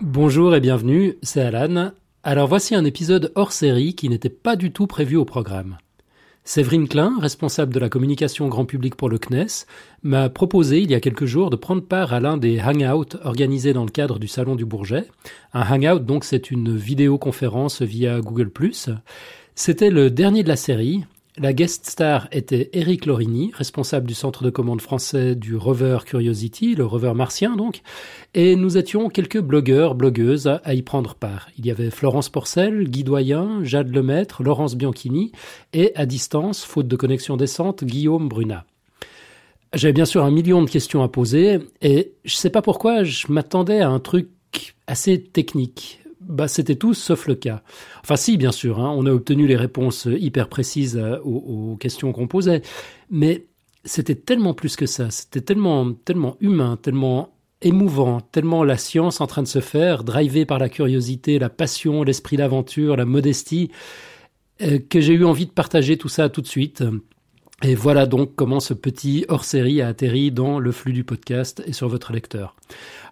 Bonjour et bienvenue, c'est Alan. Alors voici un épisode hors série qui n'était pas du tout prévu au programme. Séverine Klein, responsable de la communication grand public pour le CNES, m'a proposé il y a quelques jours de prendre part à l'un des hangouts organisés dans le cadre du Salon du Bourget. Un hangout, donc, c'est une vidéoconférence via Google+. C'était le dernier de la série, la guest star était Eric Lorini, responsable du centre de commande français du rover Curiosity, le rover martien donc, et nous étions quelques blogueurs, blogueuses à y prendre part. Il y avait Florence Porcel, Guy Doyen, Jade Lemaître, Laurence Bianchini et, à distance, faute de connexion décente, Guillaume Brunat. J'avais bien sûr un million de questions à poser et je sais pas pourquoi je m'attendais à un truc assez technique bah, c'était tout sauf le cas. Enfin, si, bien sûr, hein, on a obtenu les réponses hyper précises euh, aux, questions qu'on posait, mais c'était tellement plus que ça. C'était tellement, tellement humain, tellement émouvant, tellement la science en train de se faire, drivée par la curiosité, la passion, l'esprit d'aventure, la modestie, euh, que j'ai eu envie de partager tout ça tout de suite. Et voilà donc comment ce petit hors-série a atterri dans le flux du podcast et sur votre lecteur.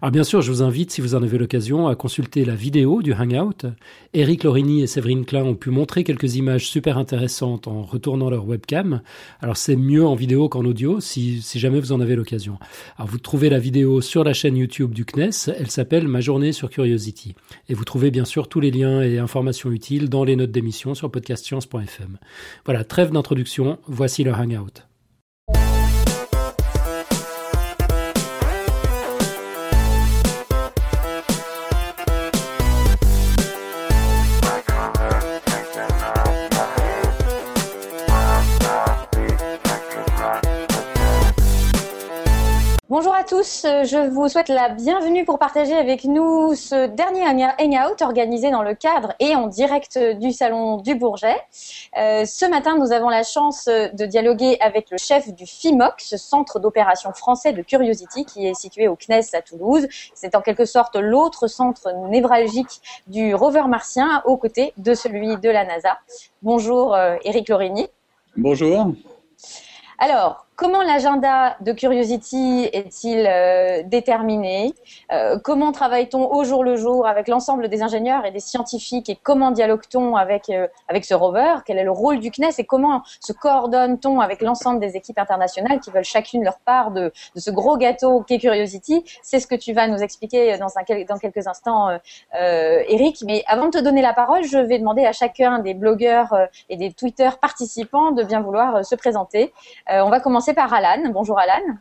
Alors bien sûr, je vous invite, si vous en avez l'occasion, à consulter la vidéo du Hangout. Eric Lorini et Séverine Klein ont pu montrer quelques images super intéressantes en retournant leur webcam. Alors c'est mieux en vidéo qu'en audio, si, si jamais vous en avez l'occasion. Alors vous trouvez la vidéo sur la chaîne YouTube du CNES, elle s'appelle Ma journée sur Curiosity. Et vous trouvez bien sûr tous les liens et informations utiles dans les notes d'émission sur podcastscience.fm. Voilà, trêve d'introduction, voici le Hangout. Bonjour à tous, je vous souhaite la bienvenue pour partager avec nous ce dernier hangout organisé dans le cadre et en direct du Salon du Bourget. Euh, ce matin, nous avons la chance de dialoguer avec le chef du FIMOC, ce centre d'opération français de Curiosity qui est situé au CNES à Toulouse. C'est en quelque sorte l'autre centre névralgique du rover martien aux côtés de celui de la NASA. Bonjour Eric euh, Lorini. Bonjour. Alors, Comment l'agenda de Curiosity est-il euh, déterminé euh, Comment travaille-t-on au jour le jour avec l'ensemble des ingénieurs et des scientifiques Et comment dialogue-t-on avec, euh, avec ce rover? Quel est le rôle du CNES Et comment se coordonne-t-on avec l'ensemble des équipes internationales qui veulent chacune leur part de, ce gros gâteau qu'est Curiosity? C'est ce que tu vas nous expliquer dans, quelques instants, Eric. Mais avant de te donner la parole, je vais demander à chacun des blogueurs et des Twitter participants de bien vouloir se présenter. on va commencer par Alan. Bonjour Alan.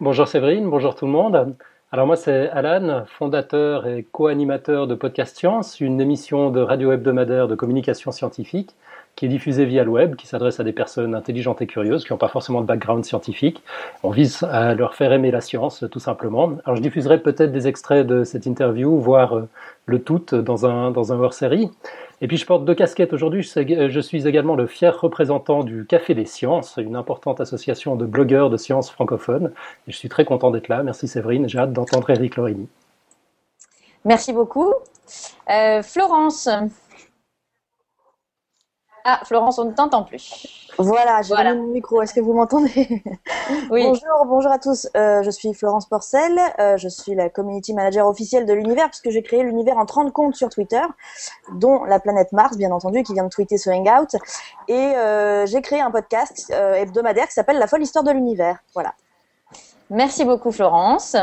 Bonjour Séverine, bonjour tout le monde. Alors moi c'est Alan, fondateur et co-animateur de Podcast Science, une émission de radio hebdomadaire de communication scientifique qui est diffusée via le web, qui s'adresse à des personnes intelligentes et curieuses qui n'ont pas forcément de background scientifique. On vise à leur faire aimer la science, tout simplement. Alors je diffuserai peut-être des extraits de cette interview, voire euh, le tout dans un, dans un hors-série. Et puis je porte deux casquettes aujourd'hui. Je suis également le fier représentant du Café des Sciences, une importante association de blogueurs de sciences francophones. Et je suis très content d'être là. Merci Séverine. J'ai hâte d'entendre Eric Lorini. Merci beaucoup. Euh, Florence. Ah, Florence, on ne t'entend plus. Voilà, j'ai voilà. mon micro. Est-ce que vous m'entendez Oui. Bonjour, bonjour à tous. Euh, je suis Florence Porcel. Euh, je suis la community manager officielle de l'univers puisque j'ai créé l'univers en 30 comptes sur Twitter, dont la planète Mars, bien entendu, qui vient de tweeter ce Hangout. Et euh, j'ai créé un podcast hebdomadaire qui s'appelle La folle histoire de l'univers. Voilà. Merci beaucoup, Florence.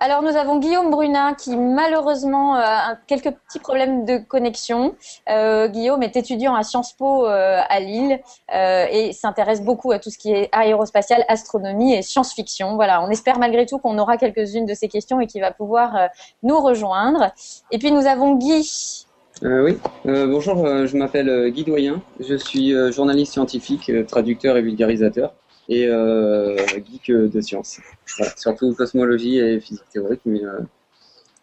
Alors nous avons Guillaume Brunin qui malheureusement euh, a quelques petits problèmes de connexion. Euh, Guillaume est étudiant à Sciences Po euh, à Lille et s'intéresse beaucoup à tout ce qui est aérospatial, astronomie et science-fiction. Voilà, on espère malgré tout qu'on aura quelques-unes de ces questions et qu'il va pouvoir nous rejoindre. Et puis nous avons Guy. oui, bonjour, je m'appelle Guy Doyen, je suis journaliste scientifique, traducteur et vulgarisateur et euh, geek de sciences. surtout cosmologie et physique théorique, mais euh,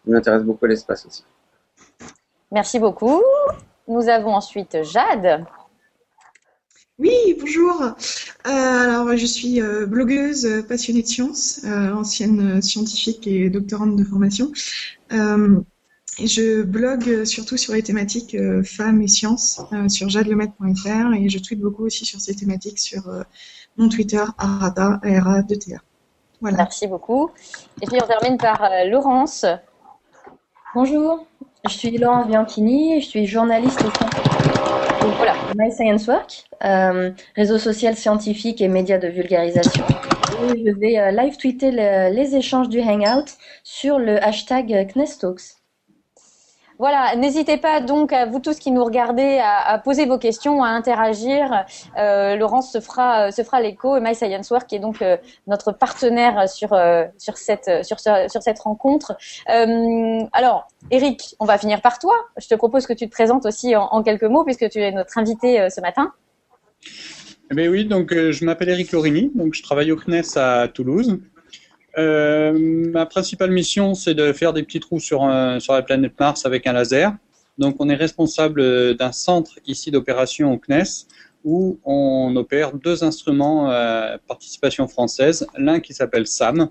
je m'intéresse beaucoup à l'espace aussi. Merci beaucoup. Nous avons ensuite Jade. Oui, bonjour. Euh, alors, je suis euh, blogueuse passionnée de sciences, euh, ancienne scientifique et doctorante de formation. Et je blogue surtout sur les thématiques femmes et sciences sur jadelemaitre.fr et je tweete beaucoup aussi sur ces thématiques sur mon Twitter, Arata, ARA, 2 TA. Merci beaucoup. Et puis on termine par Laurence. Bonjour, je suis Laurence Bianchini, je suis journaliste au voilà, My Science Work, réseau social scientifique et médias de vulgarisation. Et je vais live tweeter les échanges du Hangout sur le hashtag CNESTalks. Voilà, n'hésitez pas donc à vous tous qui nous regardez à, poser vos questions, à interagir. Euh, Laurence se fera se fera l'écho et My Science qui est donc euh, notre partenaire sur euh, cette rencontre. alors, Eric, on va finir par toi. Je te propose que tu te présentes aussi en, quelques mots puisque tu es notre invité ce matin. Eh bien oui, donc je m'appelle Eric Lorini, je travaille au CNES à Toulouse. Euh, ma principale mission, c'est de faire des petits trous sur, la planète Mars avec un laser. Donc, on est responsable d'un centre ici d'opération au CNES où on opère deux instruments à participation française, l'un qui s'appelle SAM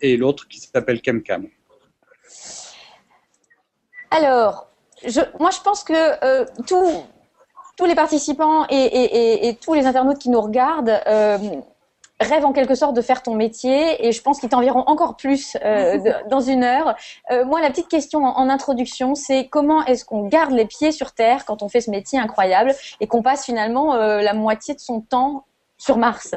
et l'autre qui s'appelle ChemCam. Alors, moi je pense que euh, tous les participants et, tous les internautes qui nous regardent euh, rêve en quelque sorte de faire ton métier et je pense qu'ils t'enverront encore plus euh, dans une heure. Euh, moi, la petite question en, introduction, c'est comment est-ce qu'on garde les pieds sur terre quand on fait ce métier incroyable et qu'on passe finalement euh, la moitié de son temps sur Mars?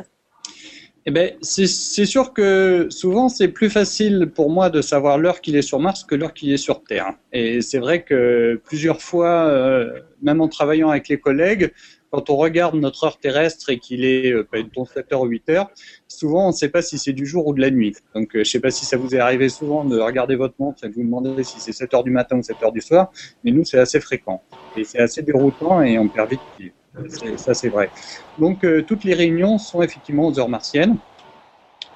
Eh ben, c'est sûr que souvent c'est plus facile pour moi de savoir l'heure qu'il est sur Mars que l'heure qu'il est sur Terre. Et c'est vrai que plusieurs fois, même en travaillant avec les collègues, quand on regarde notre heure terrestre et qu'il est euh, 7 heures ou 8 heures, souvent on ne sait pas si c'est du jour ou de la nuit. Donc euh, je ne sais pas si ça vous est arrivé souvent de regarder votre montre et de vous demander si c'est 7 heures du matin ou 7 heures du soir, mais nous c'est assez fréquent. Et c'est assez déroutant et on perd vite. Ça c'est vrai. Donc euh, toutes les réunions sont effectivement aux heures martiennes.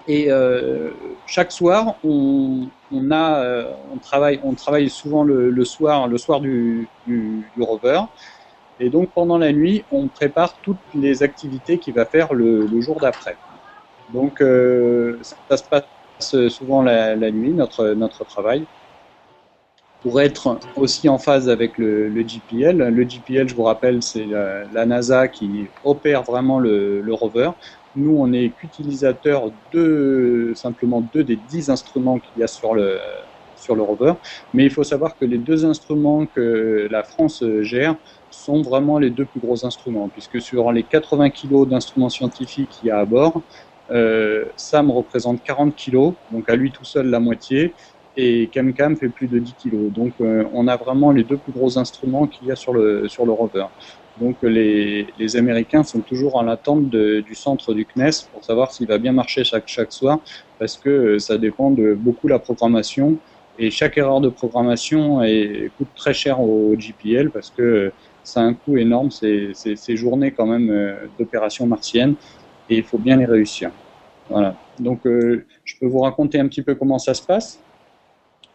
Et euh, chaque soir, on, a, euh, on travaille, on travaille souvent le, soir, le soir du, du rover. Et donc pendant la nuit, on prépare toutes les activités qu'il va faire le, jour d'après. Donc euh, ça se passe souvent la, nuit, notre, notre travail, pour être aussi en phase avec le, le GPL. Le GPL, je vous rappelle, c'est la, NASA qui opère vraiment le, rover. Nous, on est qu'utilisateur de simplement deux des dix instruments qu'il y a sur le, sur le rover. Mais il faut savoir que les deux instruments que la France gère sont vraiment les deux plus gros instruments, puisque sur les 80 kg d'instruments scientifiques qu'il y a à bord, euh, SAM représente 40 kg, donc à lui tout seul la moitié, et CamCam fait plus de 10 kg. Donc euh, on a vraiment les deux plus gros instruments qu'il y a sur le, sur le rover. Donc les, les Américains sont toujours en attente du centre du CNES pour savoir s'il va bien marcher chaque, chaque soir, parce que euh, ça dépend de beaucoup la programmation. Et chaque erreur de programmation est, coûte très cher au GPL parce que ça a un coût énorme, ces, ces, journées quand même euh, d'opérations martiennes, et il faut bien les réussir. Voilà. Donc, euh, je peux vous raconter un petit peu comment ça se passe.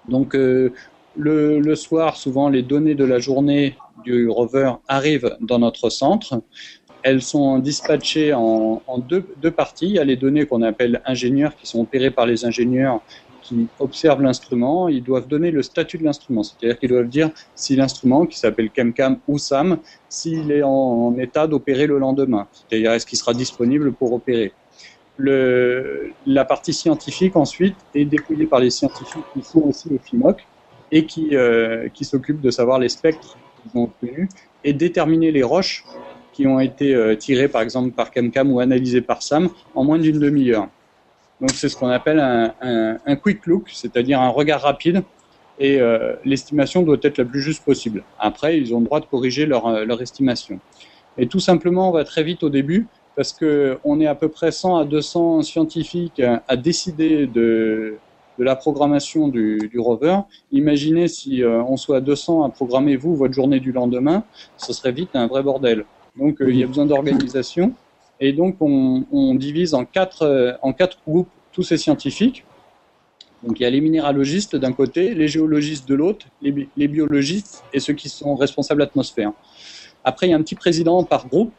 Donc, euh, le, le, soir, souvent, les données de la journée du rover arrivent dans notre centre. Elles sont dispatchées en, en deux, deux, parties. Il y a les données qu'on appelle ingénieurs, qui sont opérées par les ingénieurs qui observent l'instrument, ils doivent donner le statut de l'instrument. C'est-à-dire qu'ils doivent dire si l'instrument, qui s'appelle CamCam ou SAM, s'il est en, état d'opérer le lendemain. C'est-à-dire est-ce qu'il sera disponible pour opérer? Le, la partie scientifique, ensuite, est dépouillée par les scientifiques qui sont aussi au FIMOC et qui, euh, s'occupent de savoir les spectres qu'ils ont obtenus et déterminer les roches qui ont été euh, tirées, par exemple, par CamCam ou analysées par SAM en moins d'une demi-heure. Donc c'est ce qu'on appelle un, quick look, c'est-à-dire un regard rapide. Et euh, l'estimation doit être la plus juste possible. Après, ils ont le droit de corriger leur, euh, leur estimation. Et tout simplement, on va très vite au début parce que on est à peu près 100 à 200 scientifiques à, décider de, de la programmation du, du, rover. Imaginez si euh, on soit 200 à programmer vous votre journée du lendemain, ce serait vite un vrai bordel. Donc euh, il y a besoin d'organisation. Et donc, on, divise en quatre, euh, en quatre groupes tous ces scientifiques. Donc, il y a les minéralogistes d'un côté, les géologistes de l'autre, les, biologistes et ceux qui sont responsables atmosphère. Après, il y a un petit président par groupe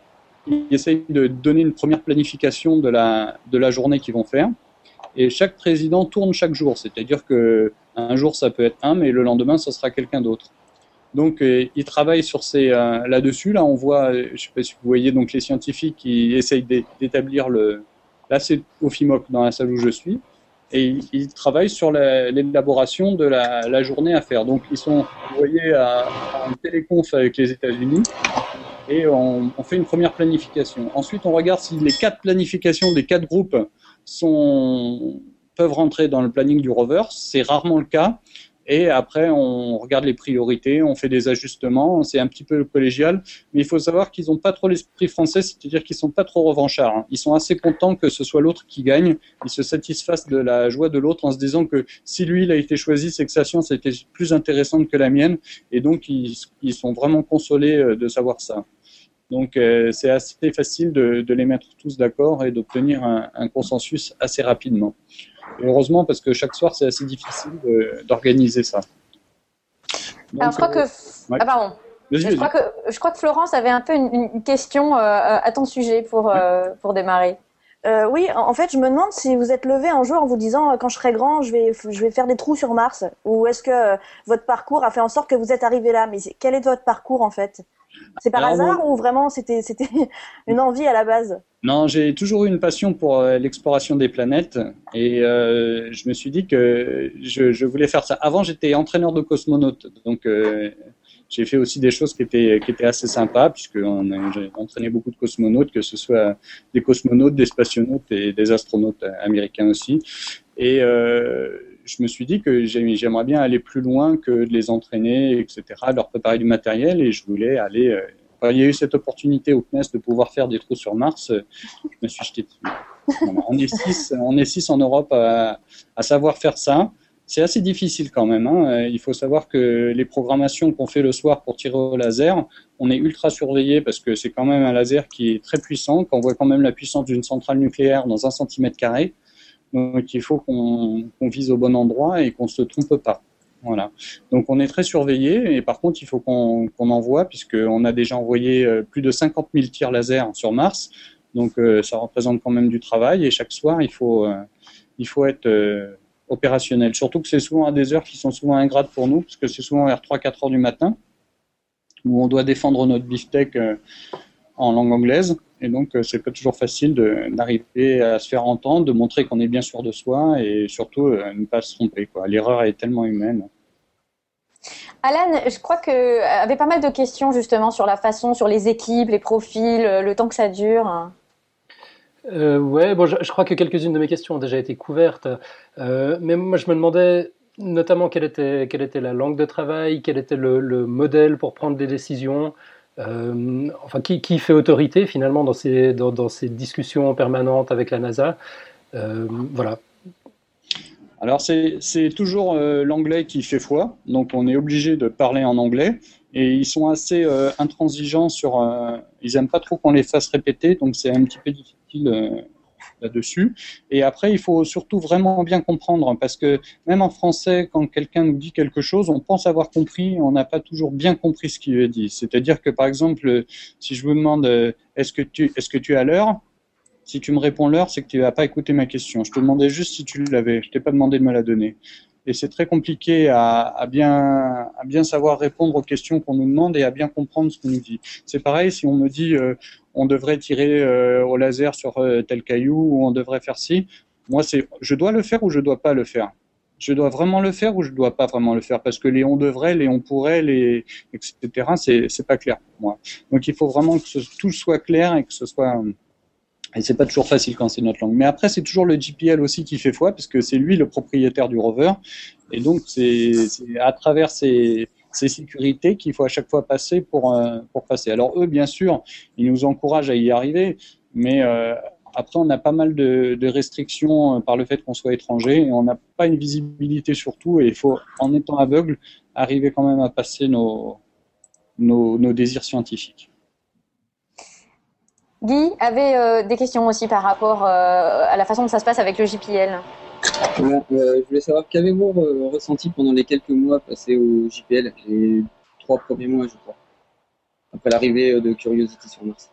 qui essaye de donner une première planification de la, de la journée qu'ils vont faire. Et chaque président tourne chaque jour, c'est-à-dire que un jour ça peut être un, mais le lendemain ce sera quelqu'un d'autre. Donc, euh, ils travaillent sur ces euh, là-dessus. Là, on voit, euh, je ne sais pas si vous voyez, donc les scientifiques qui essayent d'établir le. Là, c'est au FIMOC dans la salle où je suis. et ils travaillent sur l'élaboration de la, journée à faire. Donc ils sont envoyés à, à téléconf avec les États-Unis et on, fait une première planification. Ensuite, on regarde si les quatre planifications des quatre groupes sont, peuvent rentrer dans le planning du rover. C'est rarement le cas. Et après, on regarde les priorités, on fait des ajustements, c'est un petit peu collégial, mais il faut savoir qu'ils n'ont pas trop l'esprit français, c'est-à-dire qu'ils sont pas trop revanchards. Hein. Ils sont assez contents que ce soit l'autre qui gagne, ils se satisfassent de la joie de l'autre en se disant que si lui il a été choisi, c'est que sa science été plus intéressante que la mienne, et donc ils, sont vraiment consolés euh, de savoir ça. Donc euh, c'est assez facile de, les mettre tous d'accord et d'obtenir un consensus assez rapidement heureusement, parce que chaque soir, c'est assez difficile d'organiser ça. Alors, je crois que. Ah, pardon. Je crois, que, je crois que Florence avait un peu une, question euh, à ton sujet pour, euh, pour démarrer. Euh, oui, en fait, je me demande si vous êtes levé un jour en vous disant quand je serai grand, je vais, je vais faire des trous sur Mars, ou est-ce que votre parcours a fait en sorte que vous êtes arrivé là? Mais quel est votre parcours en fait? C'est par hasard ou vraiment c'était c'était une envie à la base? Non, j'ai toujours eu une passion pour euh, l'exploration des planètes et euh, je me suis dit que je, je, voulais faire ça. Avant, j'étais entraîneur de cosmonautes, donc euh, j'ai fait aussi des choses qui étaient, qui étaient assez sympas puisque j'ai entraîné beaucoup de cosmonautes, que ce soit des cosmonautes, des spationautes et des astronautes américains aussi. Et euh, je me suis dit que j'aimerais bien aller plus loin que de les entraîner, etc., leur préparer du matériel et je voulais aller euh, il y a eu cette opportunité au CNES de pouvoir faire des trous sur Mars, je me suis jeté dessus. On est six, on est six en Europe à, savoir faire ça. C'est assez difficile quand même. Hein. Il faut savoir que les programmations qu'on fait le soir pour tirer au laser, on est ultra surveillé parce que c'est quand même un laser qui est très puissant, qu'on voit quand même la puissance d'une centrale nucléaire dans un centimètre carré. Donc il faut qu'on vise au bon endroit et qu'on se trompe pas. Voilà. Donc on est très surveillé et par contre il faut qu'on envoie puisqu'on a déjà envoyé euh, plus de 50 000 tirs laser sur Mars. Donc euh, ça représente quand même du travail et chaque soir il faut, euh, il faut être opérationnel. Surtout que c'est souvent à des heures qui sont souvent ingrates pour nous parce que c'est souvent vers 3-4 heures du matin où on doit défendre notre beefsteak en langue anglaise. Et donc, c'est pas toujours facile d'arriver à se faire entendre, de montrer qu'on est bien sûr de soi et surtout ne pas se tromper. L'erreur est tellement humaine. Alan, je crois que euh, avait pas mal de questions justement sur la façon, sur les équipes, les profils, euh, le temps que ça dure. Euh, ouais, bon, je, crois que quelques-unes de mes questions ont déjà été couvertes, mais moi je me demandais notamment quelle était, quelle était la langue de travail, quel était le, modèle pour prendre des décisions, enfin qui, fait autorité finalement dans ces, dans, ces discussions permanentes avec la NASA. voilà, alors c'est toujours euh, l'anglais qui fait foi, donc on est obligé de parler en anglais. Et ils sont assez euh, intransigeants sur. Euh, ils aiment pas trop qu'on les fasse répéter, donc c'est un petit peu difficile là-dessus. Et après, il faut surtout vraiment bien comprendre, parce que même en français, quand quelqu'un nous dit quelque chose, on pense avoir compris, on n'a pas toujours bien compris ce qu'il a dit. C'est-à-dire que par exemple, si je vous demande est-ce que tu est-ce que tu es l'heure, si tu me réponds l'heure, c'est que tu n'as pas écouté ma question. Je te demandais juste si tu l'avais. Je t'ai pas demandé de me la donner. Et c'est très compliqué à, bien, savoir répondre aux questions qu'on nous demande et à bien comprendre ce qu'on nous dit. C'est pareil si on me dit euh, on devrait tirer euh, au laser sur euh, tel caillou ou on devrait faire ci. Moi, c'est je dois le faire ou je dois pas le faire? Je dois vraiment le faire ou je dois pas vraiment le faire? Parce que les on devrait, les on pourrait, les etc. C'est c'est pas clair pour moi. Donc il faut vraiment que tout soit clair et que ce soit et c'est pas toujours facile quand c'est notre langue. Mais après, c'est toujours le GPL aussi qui fait foi, parce que c'est lui le propriétaire du rover. Et donc, c'est à travers ces, ces sécurités qu'il faut à chaque fois passer pour, euh, pour passer. Alors eux, bien sûr, ils nous encouragent à y arriver, mais euh, après, on a pas mal de, de restrictions euh, par le fait qu'on soit étranger, et on n'a pas une visibilité sur tout, et il faut, en étant aveugle, arriver quand même à passer nos, nos, nos désirs scientifiques. Guy avait euh, des questions aussi par rapport euh, à la façon dont ça se passe avec le JPL. Euh, je voulais savoir qu'avez-vous ressenti pendant les quelques mois passés au JPL, les trois premiers mois, je crois, après l'arrivée de Curiosity sur Mars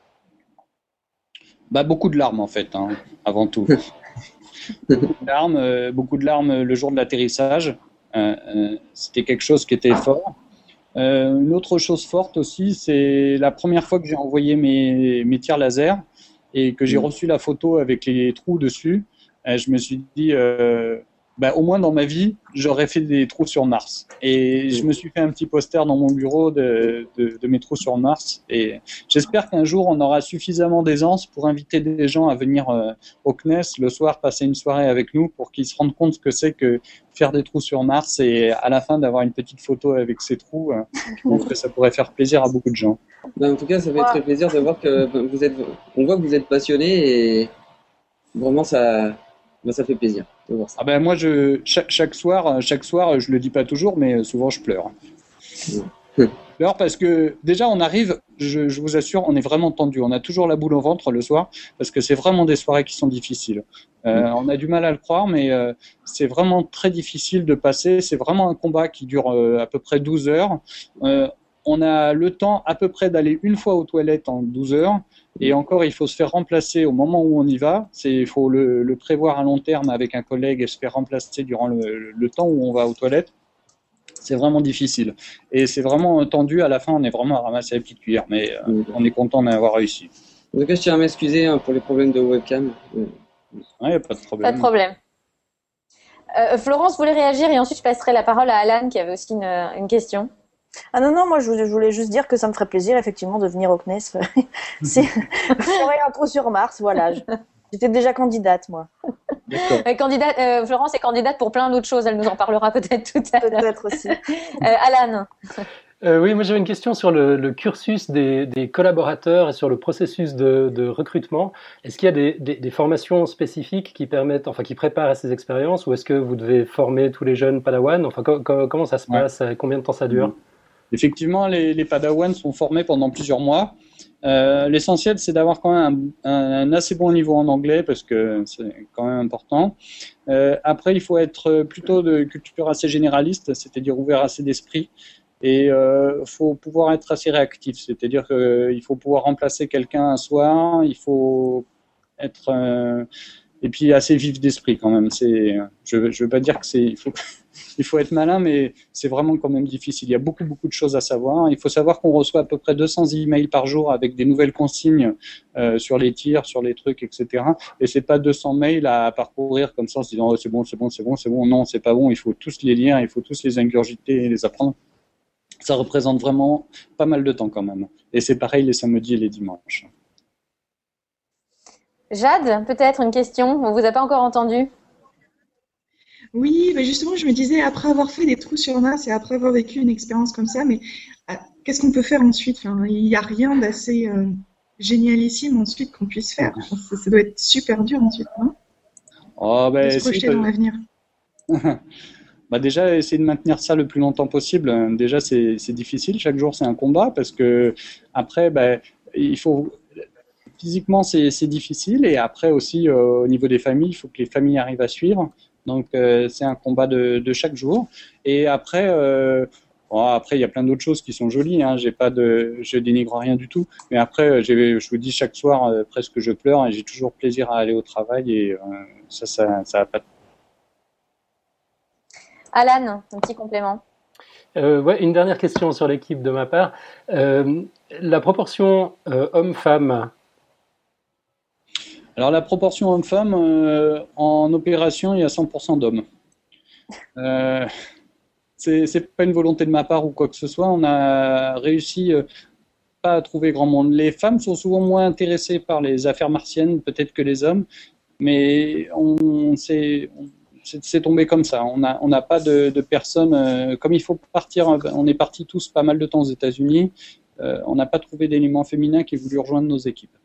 bah, Beaucoup de larmes, en fait, hein, avant tout. beaucoup, de larmes, beaucoup de larmes le jour de l'atterrissage. C'était quelque chose qui était fort. Euh, une autre chose forte aussi, c'est la première fois que j'ai envoyé mes, mes tirs laser et que j'ai mm. reçu la photo avec les trous dessus. je me suis dit, bah, au moins dans ma vie, j'aurais fait des trous sur Mars. Et je me suis fait un petit poster dans mon bureau de, de, mes trous sur Mars. Et j'espère qu'un jour, on aura suffisamment d'aisance pour inviter des gens à venir euh, au CNES le soir, passer une soirée avec nous pour qu'ils se rendent compte ce que c'est que faire des trous sur Mars et à la fin d'avoir une petite photo avec ces trous. Euh, je pense que ça pourrait faire plaisir à beaucoup de gens. Ben, en tout cas, ça fait très plaisir de voir que vous êtes, on voit que vous êtes passionné et vraiment ça, ben, ça fait plaisir. Ah ben moi, je, chaque, soir, chaque soir, je le dis pas toujours, mais souvent je pleure. Je pleure parce que déjà on arrive, je, vous assure, on est vraiment tendu. On a toujours la boule au ventre le soir parce que c'est vraiment des soirées qui sont difficiles. Euh, on a du mal à le croire, mais euh, c'est vraiment très difficile de passer. C'est vraiment un combat qui dure euh, à peu près 12 heures. On a le temps à peu près d'aller une fois aux toilettes en 12 heures et encore, il faut se faire remplacer au moment où on y va. Il faut le, prévoir à long terme avec un collègue et se faire remplacer durant le, temps où on va aux toilettes. C'est vraiment difficile. Et c'est vraiment tendu. À la fin, on est vraiment à ramasser la petite cuillère. Mais euh, on est content d'avoir réussi. En tout cas, je tiens à m'excuser hein, pour les problèmes de webcam. Oui, pas de problème. Pas de problème. Euh, Florence voulait réagir et ensuite je passerai la parole à Alan qui avait aussi une question. Ah non, non, moi je voulais juste dire que ça me ferait plaisir effectivement de venir au CNES. C'est un trou sur Mars, voilà. J'étais déjà candidate, moi. candidate, euh, Florence est candidate pour plein d'autres choses, elle nous en parlera peut-être tout à l'heure. Peut-être aussi. Euh, Alan euh, oui, moi j'avais une question sur le, cursus des, collaborateurs et sur le processus de, recrutement. Est-ce qu'il y a des, formations spécifiques qui permettent, enfin qui préparent à ces expériences, ou est-ce que vous devez former tous les jeunes Padawan? Enfin, comment ça se passe? Combien de temps ça dure? Effectivement, les, les Padawans sont formés pendant plusieurs mois. Euh, l'essentiel, c'est d'avoir quand même un, assez bon niveau en anglais parce que c'est quand même important. Euh, après, il faut être plutôt de culture assez généraliste, c'est-à-dire ouvert assez d'esprit. Et il euh, faut pouvoir être assez réactif, c'est-à-dire qu'il faut pouvoir remplacer quelqu'un un soir, il faut être et puis assez vif d'esprit quand même. C'est, je ne veux pas dire que c'est, il faut, il faut être malin, mais c'est vraiment quand même difficile. Il y a beaucoup beaucoup de choses à savoir. Il faut savoir qu'on reçoit à peu près 200 emails par jour avec des nouvelles consignes euh, sur les tirs, sur les trucs, etc. Et c'est pas 200 mails à parcourir comme ça en se disant oh, c'est bon, c'est bon, c'est bon, c'est bon. Non, c'est pas bon. Il faut tous les lire, il faut tous les ingurgiter et les apprendre. Ça représente vraiment pas mal de temps quand même. Et c'est pareil les samedis et les dimanches. Jade, peut-être une question On vous a pas encore entendu Oui, mais justement, je me disais, après avoir fait des trous sur Mars et après avoir vécu une expérience comme ça, mais euh, qu'est-ce qu'on peut faire ensuite? Enfin, Il n'y a rien d'assez euh, génialissime ensuite qu'on puisse faire. Ça, doit être super dur ensuite, non? Oh, ben, se projeter dans l'avenir. bah déjà, essayer de maintenir ça le plus longtemps possible. Déjà, c'est difficile. Chaque jour, c'est un combat parce que après, ben, il faut physiquement, c'est difficile. Et après aussi, euh, au niveau des familles, il faut que les familles arrivent à suivre. Donc, euh, c'est un combat de, chaque jour. Et après, euh, après, il y a plein d'autres choses qui sont jolies. Hein. J'ai pas de, je dénigre rien du tout. Mais après, je vous dis chaque soir, presque je pleure et j'ai toujours plaisir à aller au travail. Et ça, ça, ça a pas. Alan, un petit complément. ouais, une dernière question sur l'équipe de ma part. la proportion homme-femme alors la proportion homme-femme, euh, en opération, il y a 100% d'hommes. Euh, c'est pas une volonté de ma part ou quoi que ce soit. On a réussi euh, pas à trouver grand monde. Les femmes sont souvent moins intéressées par les affaires martiennes peut-être que les hommes, mais on c'est tombé comme ça. On n'a pas de, de personnes euh, comme il faut partir. On est partis tous pas mal de temps aux États-Unis. on n'a pas trouvé d'éléments féminins qui voulu rejoindre nos équipes.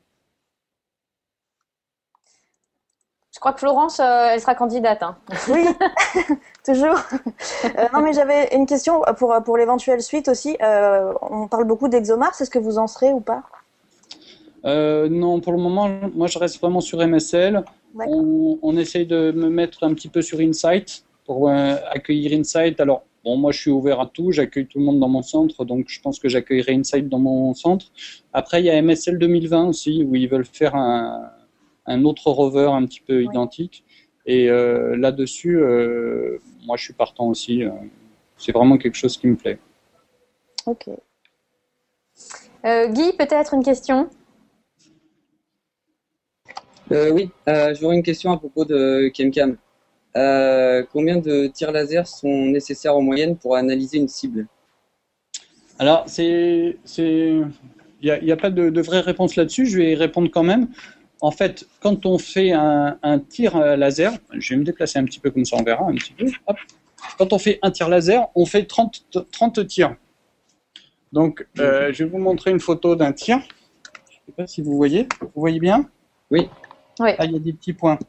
Je crois que Florence, euh, elle sera candidate. Hein. Oui, toujours. Euh, non, mais j'avais une question pour, pour l'éventuelle suite aussi. Euh, on parle beaucoup d'ExoMars. Est-ce que vous en serez ou pas? Non, pour le moment, moi, je reste vraiment sur MSL. On, on, essaye de me mettre un petit peu sur Insight pour accueillir Insight. Alors, Bon, moi, je suis ouvert à tout. J'accueille tout le monde dans mon centre, donc je pense que j'accueillerai Insight dans mon centre. Après, il y a MSL 2020 aussi, où ils veulent faire un, un autre rover un petit peu identique. Et euh, là-dessus, euh, moi, je suis partant aussi. Euh, c'est vraiment quelque chose qui me plaît. Ok. Guy, peut-être une question? Euh, oui, euh, j'aurais une question à propos de KemCam. Euh, combien de tirs laser sont nécessaires en moyenne pour analyser une cible? Alors, c'est, c'est, il n'y a, a, pas de, de vraie réponse là-dessus. Je vais y répondre quand même. En fait, quand on fait un, un, tir laser, je vais me déplacer un petit peu comme ça, on verra un petit peu. Hop. Quand on fait un tir laser, on fait 30, 30 tirs. Donc, euh, je vais vous montrer une photo d'un tir. Je ne sais pas si vous voyez. Vous voyez bien? Oui. oui. Là, il y a des petits points.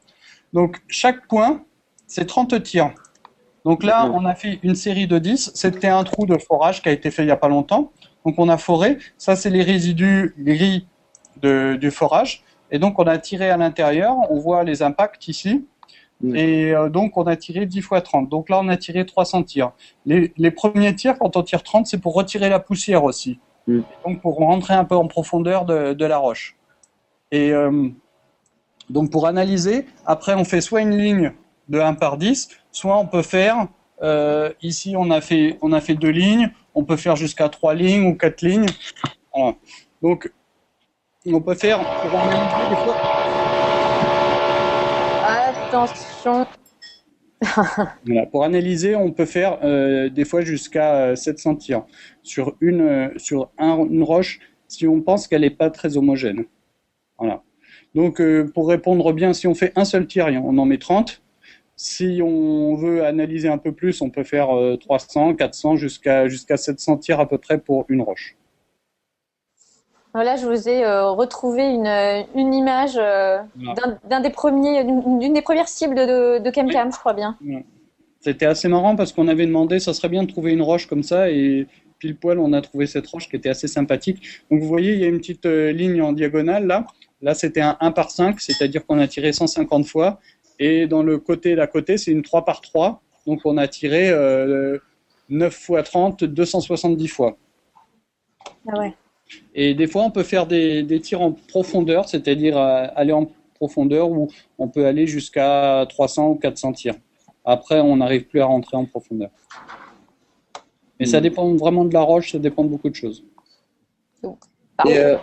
Donc, chaque point, c'est 30 tirs. Donc là, on a fait une série de 10. C'était un trou de forage qui a été fait il n'y a pas longtemps. Donc, on a foré. Ça, c'est les résidus gris de, du forage. Et donc, on a tiré à l'intérieur. On voit les impacts ici. Et euh, donc, on a tiré 10 fois 30. Donc là, on a tiré 300 tirs. Les, les premiers tirs, quand on tire 30, c'est pour retirer la poussière aussi. Donc, pour rentrer un peu en profondeur de, de la roche. Et euh, donc, pour analyser, après, on fait soit une ligne de 1 par 10, soit on peut faire, euh, ici, on a, fait, on a fait deux lignes, on peut faire jusqu'à trois lignes ou quatre lignes. Voilà. Donc, on peut faire, pour analyser des fois, Attention. Voilà, pour analyser, on peut faire euh, des fois jusqu'à 700 tirs sur une euh, sur un, une roche si on pense qu'elle n'est pas très homogène. Voilà. Donc euh, pour répondre bien, si on fait un seul tir, on en met 30. Si on veut analyser un peu plus, on peut faire 300, 400 jusqu'à jusqu'à 700 tirs à peu près pour une roche. Voilà, je vous ai euh, retrouvé une, une image euh, Voilà. d'un des premiers, d'une des premières cibles de, de CamCam, je crois bien. C'était assez marrant parce qu'on avait demandé, ça serait bien de trouver une roche comme ça et pile poil, on a trouvé cette roche qui était assez sympathique. Donc vous voyez, il y a une petite euh, ligne en diagonale là. Là, c'était un 1 par 5, c'est-à-dire qu'on a tiré 150 fois. Et dans le côté d'à côté, c'est une 3 par 3. Donc on a tiré euh, 9 fois 30, 270 fois. Ah ouais. Et des fois, on peut faire des, des tirs en profondeur, c'est-à-dire euh, aller en profondeur où on peut aller jusqu'à 300 ou 400 tirs. Après, on n'arrive plus à rentrer en profondeur. Mais ça Mm. dépend vraiment de la roche, ça dépend de beaucoup de choses. Et, euh,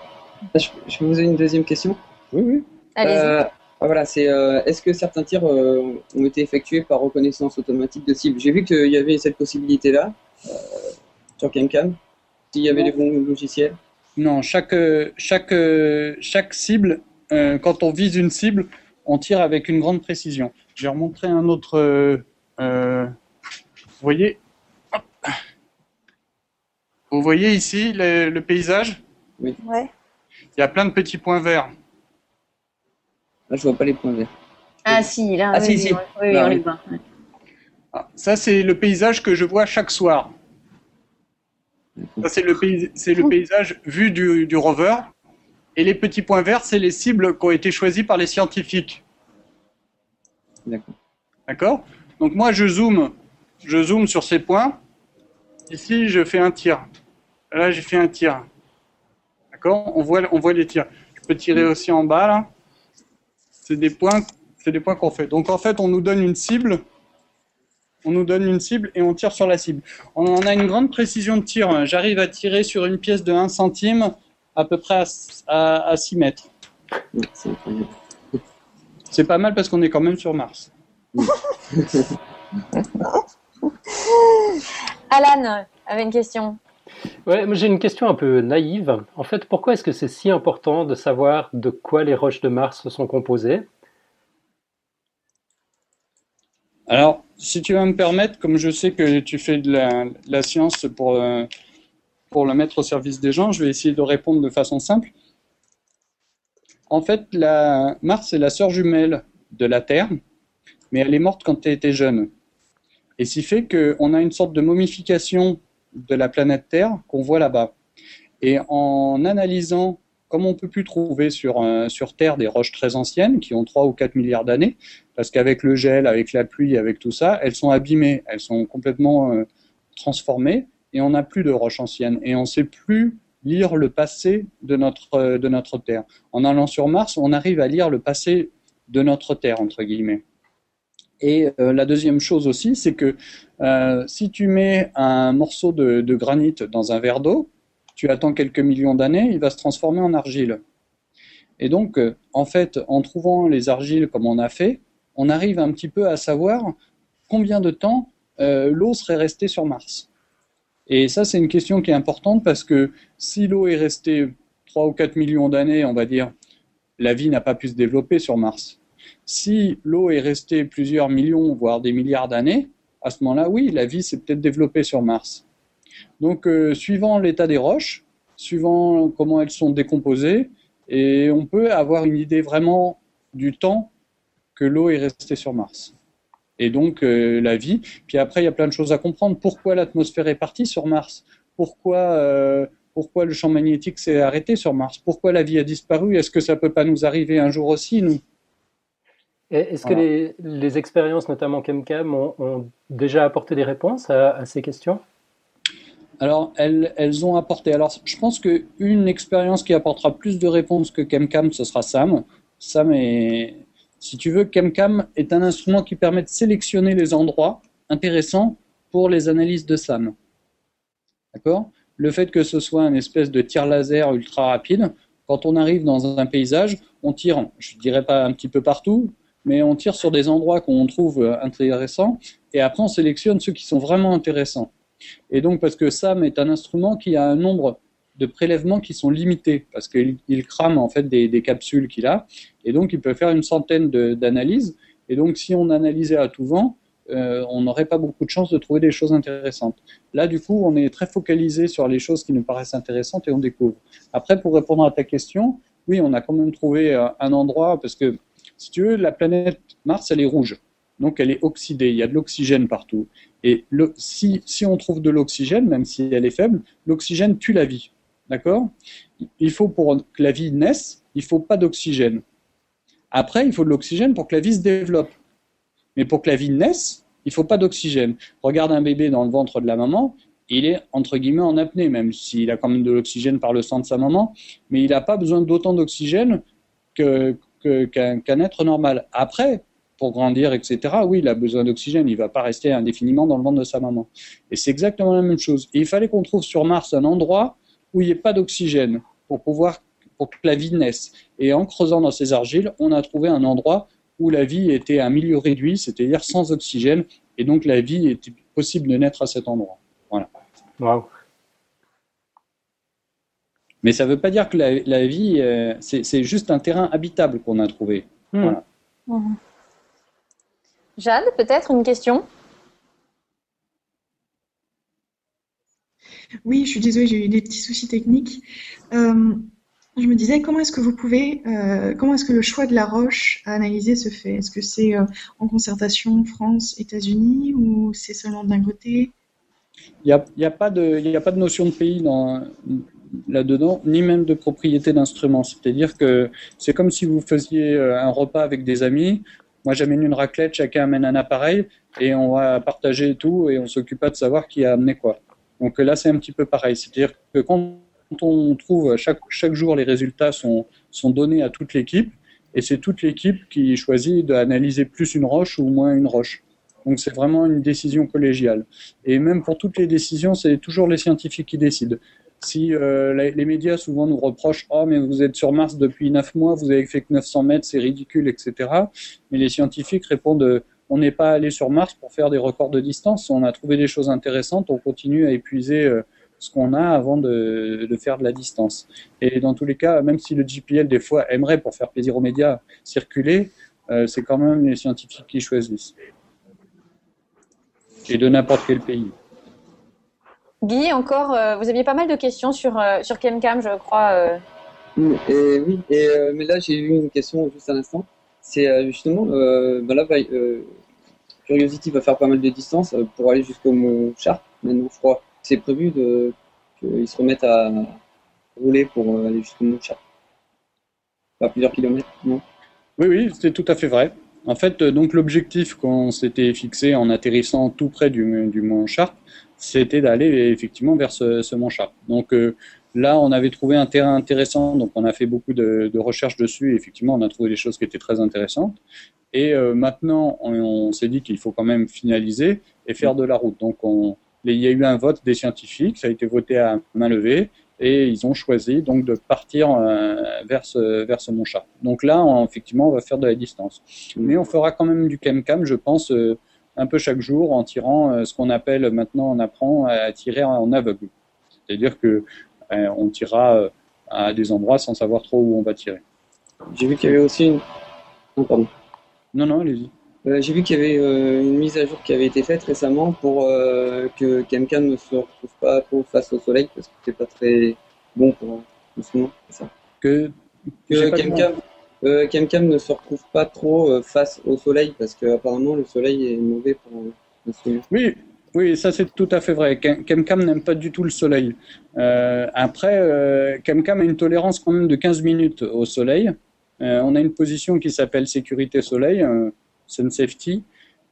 je, je peux vous poser une deuxième question Oui, oui. Allez-y. Euh, ah, voilà, c'est euh, est-ce que certains tirs euh, ont été effectués par reconnaissance automatique de cible? J'ai vu qu'il y avait cette possibilité-là euh, sur CamCam. S'il y avait les bons logiciels. Non, chaque, chaque, chaque cible, euh, quand on vise une cible, on tire avec une grande précision. Je vais remontrer un autre. euh, euh, vous voyez Hop. Vous voyez ici le, le paysage? Ouais. Il y a plein de petits points verts. Là, je vois pas les points verts. Ah si, là, Ah, oui, si, oui, si. oui, oui, Là, on oui. les voit. ouais. Ah, Ça, c'est le paysage que je vois chaque soir. Ça, c'est le, pays- c'est le paysage vu du, du rover. Et les petits points verts, c'est les cibles qui ont été choisies par les scientifiques. D'accord. D'accord Donc moi, je zoome, je zoome sur ces points. Ici, je fais un tir. Là, j'ai fait un tir. D'accord on voit, on voit les tirs. Je peux tirer aussi en bas, là. C'est des points, c'est des points qu'on fait. Donc en fait, on nous donne une cible. On nous donne une cible et on tire sur la cible. On a une grande précision de tir. J'arrive à tirer sur une pièce de 1 centime à peu près à, à, à 6 mètres. C'est pas mal parce qu'on est quand même sur Mars. Alan avait une question. Ouais, moi j'ai une question un peu naïve. En fait, pourquoi est-ce que c'est si important de savoir de quoi les roches de Mars sont composées? Alors, si tu vas me permettre, comme je sais que tu fais de la, la science pour, euh, pour le mettre au service des gens, je vais essayer de répondre de façon simple. En fait, la Mars est la sœur jumelle de la Terre, mais elle est morte quand elle était jeune. Et ce qui fait qu'on a une sorte de momification de la planète Terre qu'on voit là-bas. Et en analysant, comme on peut plus trouver sur, euh, sur Terre des roches très anciennes, qui ont 3 ou 4 milliards d'années, parce qu'avec le gel, avec la pluie, avec tout ça, elles sont abîmées, elles sont complètement euh, transformées, et on n'a plus de roches anciennes, et on ne sait plus lire le passé de notre, euh, de notre Terre. En allant sur Mars, on arrive à lire le passé de notre Terre, entre guillemets. Et la deuxième chose aussi, c'est que si tu mets un morceau de granit dans un verre d'eau, tu attends quelques millions d'années, il va se transformer en argile. Et donc, euh, en fait, en trouvant les argiles comme on a fait, on arrive un petit peu à savoir combien de temps euh, l'eau serait restée sur Mars. Et ça, c'est une question qui est importante parce que si l'eau est restée 3 ou 4 millions d'années, on va dire, la vie n'a pas pu se développer sur Mars. Si l'eau est restée plusieurs millions, voire des milliards d'années, à ce moment-là, oui, la vie s'est peut-être développée sur Mars. Donc, euh, suivant l'état des roches, suivant comment elles sont décomposées, et on peut avoir une idée vraiment du temps que l'eau est restée sur Mars. Et donc euh, la vie. Puis après, il y a plein de choses à comprendre. Pourquoi l'atmosphère est partie sur Mars? Pourquoi euh, pourquoi le champ magnétique s'est arrêté sur Mars? Pourquoi la vie a disparu? Est-ce que ça peut pas nous arriver un jour aussi, nous? Est-ce que les, les, expériences, notamment ChemCam, ont, ont, déjà apporté des réponses à, à ces questions? Alors, elles, ont apporté. Alors, je pense qu'une expérience qui apportera plus de réponses que ChemCam, ce sera SAM. SAM est, si tu veux, ChemCam est un instrument qui permet de sélectionner les endroits intéressants pour les analyses de SAM. D'accord? Le fait que ce soit une espèce de tir laser ultra rapide, quand on arrive dans un paysage, on tire, je ne dirais pas un petit peu partout, mais on tire sur des endroits qu'on trouve intéressants, et après on sélectionne ceux qui sont vraiment intéressants. Et donc, parce que SAM est un instrument qui a un nombre de prélèvements qui sont limités, parce qu'il crame en fait des, capsules qu'il a, et donc il peut faire une centaine d'analyses. Et donc, si on analysait à tout vent, euh, on n'aurait pas beaucoup de chances de trouver des choses intéressantes. Là, du coup, on est très focalisé sur les choses qui nous paraissent intéressantes et on découvre. Après, pour répondre à ta question, oui, on a quand même trouvé euh, un endroit, parce que, si tu veux, la planète Mars, elle est rouge. Donc, elle est oxydée. Il y a de l'oxygène partout. Et si, on trouve de l'oxygène, même si elle est faible, l'oxygène tue la vie. D'accord? Il faut pour que la vie naisse, il faut pas d'oxygène. Après, il faut de l'oxygène pour que la vie se développe. Mais pour que la vie naisse, il faut pas d'oxygène. Regarde un bébé dans le ventre de la maman, il est entre guillemets en apnée, même s'il a quand même de l'oxygène par le sang de sa maman, mais il n'a pas besoin d'autant d'oxygène qu'un être normal. Après, pour grandir, etc., oui, il a besoin d'oxygène, il ne va pas rester indéfiniment dans le ventre de sa maman. Et c'est exactement la même chose. Et il fallait qu'on trouve sur Mars un endroit où il n'y ait pas d'oxygène pour pouvoir pour que la vie naisse. Et en creusant dans ces argiles, on a trouvé un endroit où la vie était à un milieu réduit, c'est-à-dire sans oxygène, et donc la vie était possible de naître à cet endroit. Voilà. Wow. Mais ça ne veut pas dire que la, la vie, euh, c'est juste un terrain habitable qu'on a trouvé. Hmm. Voilà. Mhm. Jade, peut-être une question? Oui, je suis désolée, j'ai eu des petits soucis techniques. Euh, je me disais, comment est-ce que vous pouvez, euh, comment est-ce que le choix de la roche à analyser se fait? Est-ce que c'est euh, en concertation France, États-Unis ou c'est seulement d'un côté? Il n'y a, y a, pas de, y a pas de notion de pays dans, là-dedans, ni même de propriété d'instrument. C'est-à-dire que c'est comme si vous faisiez un repas avec des amis. Moi, j'amène une raclette, chacun amène un appareil et on va partager tout et on s'occupe pas de savoir qui a amené quoi. Donc là, c'est un petit peu pareil. C'est-à-dire que quand on trouve chaque, chaque jour les résultats sont, sont donnés à toute l'équipe et c'est toute l'équipe qui choisit d'analyser plus une roche ou moins une roche. Donc c'est vraiment une décision collégiale. Et même pour toutes les décisions, c'est toujours les scientifiques qui décident. Si euh, les médias souvent nous reprochent « Oh, mais vous êtes sur Mars depuis 9 mois, vous avez fait que 900 mètres, c'est ridicule, etc. » Mais les scientifiques répondent « On n'est pas allé sur Mars pour faire des records de distance, on a trouvé des choses intéressantes, on continue à épuiser euh, ce qu'on a avant de, de, faire de la distance. » Et dans tous les cas, même si le JPL des fois aimerait, pour faire plaisir aux médias, circuler, euh, c'est quand même les scientifiques qui choisissent. Et de n'importe quel pays. Guy, encore, euh, vous aviez pas mal de questions sur, euh, sur ChemCam, je crois. Euh... Et, oui, et, euh, mais là j'ai eu une question juste à l'instant. C'est justement, ben là, Curiosity va faire pas mal de distance pour aller jusqu'au Mont Sharp. Maintenant, je crois c'est prévu qu'ils se remettent à rouler pour aller jusqu'au Mont Sharp. À plusieurs kilomètres, non? Oui, oui, c'est tout à fait vrai. En fait, donc l'objectif qu'on s'était fixé en atterrissant tout près du, du Mont Sharp, c'était d'aller effectivement vers ce, ce Sharp. Donc euh, là, on avait trouvé un terrain intéressant, donc on a fait beaucoup de, de recherches dessus. Effectivement, on a trouvé des choses qui étaient très intéressantes. Et euh, maintenant, on, on s'est dit qu'il faut quand même finaliser et faire de la route. Donc, on, il y a eu un vote des scientifiques, ça a été voté à main levée, et ils ont choisi donc de partir vers ce, vers ce Montchat. Donc là, effectivement, on va faire de la distance. Mais on fera quand même du cam-cam, je pense, un peu chaque jour en tirant ce qu'on appelle maintenant, on apprend à tirer en aveugle. C'est-à-dire que on tirera à des endroits sans savoir trop où on va tirer. J'ai vu qu'il y avait aussi une. Non, pardon. Non, non, allez-y. Euh, j'ai vu qu'il y avait euh, une mise à jour qui avait été faite récemment pour euh, que Camcam ne se retrouve pas trop face au soleil parce que c'est pas très bon pour le c'est ça Que, que Camcam, ne se retrouve pas trop face au soleil parce qu'apparemment le soleil est mauvais pour le soleil. Oui, oui, ça c'est tout à fait vrai. Camcam n'aime pas du tout le soleil. après, Camcam a une tolérance quand même de 15 minutes au soleil. on a une position qui s'appelle sécurité soleil. Sun Safety,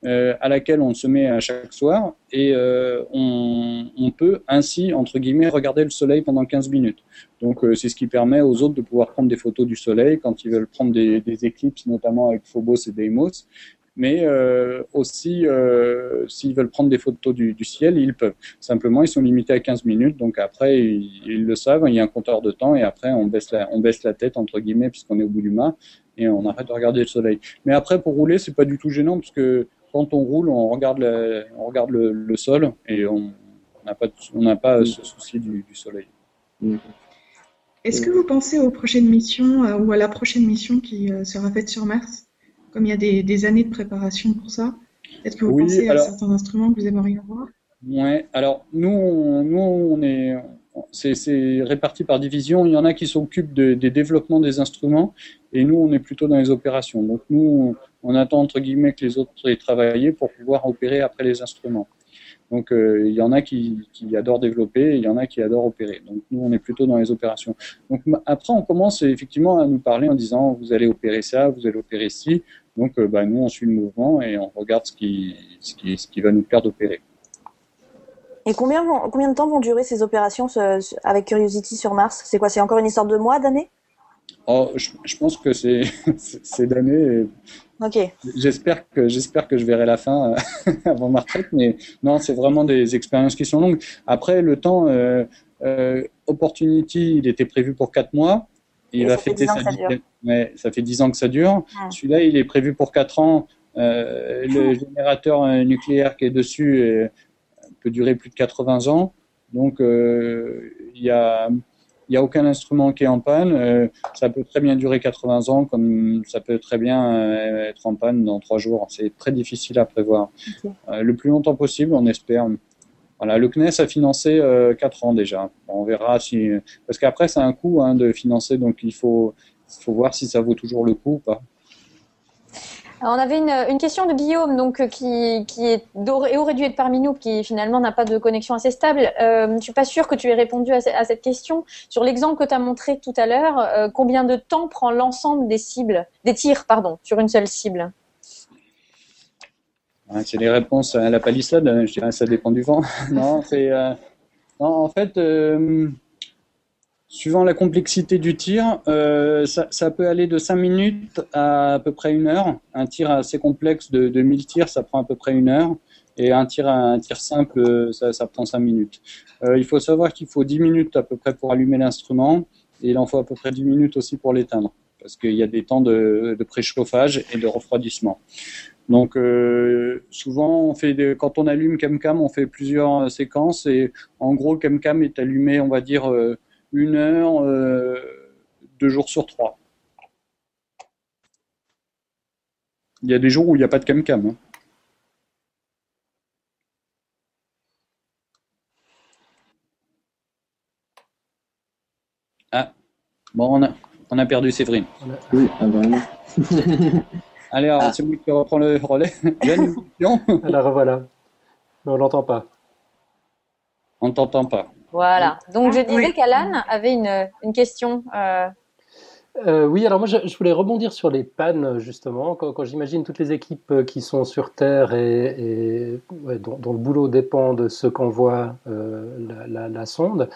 euh, à laquelle on se met à chaque soir et euh, on, peut ainsi, entre guillemets, regarder le soleil pendant 15 minutes. Donc euh, c'est ce qui permet aux autres de pouvoir prendre des photos du soleil quand ils veulent prendre des, éclipses, notamment avec Phobos et Deimos. Mais aussi, s'ils veulent prendre des photos du, ciel, ils peuvent. Simplement, ils sont limités à 15 minutes. Donc après, ils, le savent, il y a un compteur de temps et après, on baisse la, tête, entre guillemets, puisqu'on est au bout du mât et on arrête de regarder le soleil. Mais après, pour rouler, c'est pas du tout gênant parce que quand on roule, on regarde, regarde le, sol et on n'a pas ce souci du, soleil. Est-ce que vous pensez aux prochaines missions euh, ou à la prochaine mission qui euh, sera faite sur Mars? Comme il y a des, années de préparation pour ça, est-ce que vous pensez à certains instruments que vous aimeriez voir? Ouais, alors nous, on, nous, on est, c'est réparti par division. Il y en a qui s'occupent des développements des instruments et nous, on est plutôt dans les opérations. Donc nous, on, attend entre guillemets que les autres aient travaillé pour pouvoir opérer après les instruments. Donc euh, il y en a qui, adorent développer, il y en a qui adorent opérer. Donc nous, on est plutôt dans les opérations. Donc après, on commence effectivement à nous parler en disant vous allez opérer ça, vous allez opérer ci. Donc euh, bah, nous, on suit le mouvement et on regarde ce qui, ce qui, ce qui va nous faire d'opérer. Et combien, combien de temps vont durer ces opérations avec Curiosity sur Mars? C'est quoi? C'est encore une histoire de mois, d'années? Oh, je, pense que c'est d'années. J'espère que j'espère que je verrai la fin euh, avant ma retraite, mais non, c'est vraiment des expériences qui sont longues. Après, le temps, euh, euh, Opportunity, il était prévu pour 4 mois. Il va fêter sa mais ça fait 10 ans que ça dure. Celui-là, il est prévu pour 4 ans. le générateur nucléaire qui est dessus peut durer plus de 80 ans. Donc, il n'y a, y a aucun instrument qui est en panne. Euh, ça peut très bien durer 80 ans, comme ça peut très bien euh, être en panne dans 3 jours. C'est très difficile à prévoir. le plus longtemps possible, on espère. Voilà, le CNES a financé 4 ans déjà. On verra si. Parce qu'après, c'est un coût hein, de financer, donc il faut, il faut voir si ça vaut toujours le coup ou pas on avait une, question de Guillaume, donc euh, qui, est aurait dû être parmi nous, qui finalement n'a pas de connexion assez stable. Euh, je suis pas sûre que tu aies répondu à, cette question. Sur l'exemple que tu as montré tout à l'heure, euh, combien de temps prend l'ensemble des cibles, des tirs, pardon, sur une seule cible? C'est les réponses à la palissade. Ça dépend du vent. non, euh, en fait. Suivant la complexité du tir, euh, ça, peut aller de 5 minutes à à peu près une heure. Un tir assez complexe de, de 1000 tirs, ça prend à peu près une heure. Et un tir, un tir simple, ça, ça prend 5 minutes. Euh, il faut savoir qu'il faut 10 minutes à peu près pour allumer l'instrument. Et il en faut à peu près 10 minutes aussi pour l'éteindre. Parce qu'il y a des temps de, de préchauffage et de refroidissement. Donc euh, souvent, on fait quand on allume CamCam, on fait plusieurs séquences et en gros, CamCam est allumé, on va dire, euh, une heure, euh, deux jours sur trois. Il y a des jours où il n'y a pas de cam-cam. Hein. Ah, bon, on a, on a perdu Séverine. Oui, ah bah Allez, alors, ah. c'est moi qui reprend le relais. La revoilà. Mais on l'entend pas. On t'entend pas. Voilà. Donc je disais qu'Alan avait une, une question. Euh... Euh, oui, alors moi je, voulais rebondir sur les pannes justement. Quand, j'imagine toutes les équipes euh, qui sont sur Terre et, dont, le boulot dépend de ce qu'envoie euh, la, la, sonde,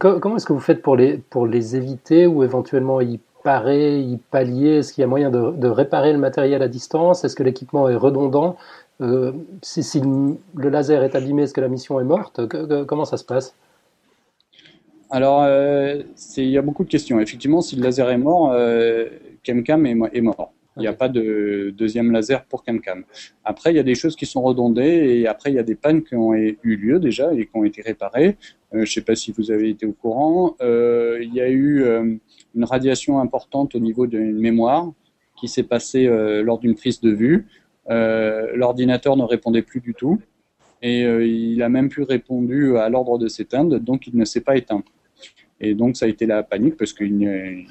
comment est-ce que vous faites pour les, pour les éviter ou éventuellement y parer, y pallier? Est-ce qu'il y a moyen de, de, réparer le matériel à distance? Est-ce que l'équipement est redondant? Si, si, le laser est abîmé, est-ce que la mission est morte? Comment ça se passe? Alors, euh, il y a beaucoup de questions. Effectivement, si le laser est mort, euh, CamCam est, est mort. Il n'y a pas de deuxième laser pour CamCam. Après, il y a des choses qui sont redondées et après, il y a des pannes qui ont eu lieu déjà et qui ont été réparées. Euh, je ne sais pas si vous avez été au courant. Euh, il y a eu euh, une radiation importante au niveau d'une mémoire qui s'est passée lors d'une prise de vue. L'ordinateur ne répondait plus du tout et il a même plus répondu à l'ordre de s'éteindre, donc il ne s'est pas éteint. Et donc ça a été la panique parce qu'il ne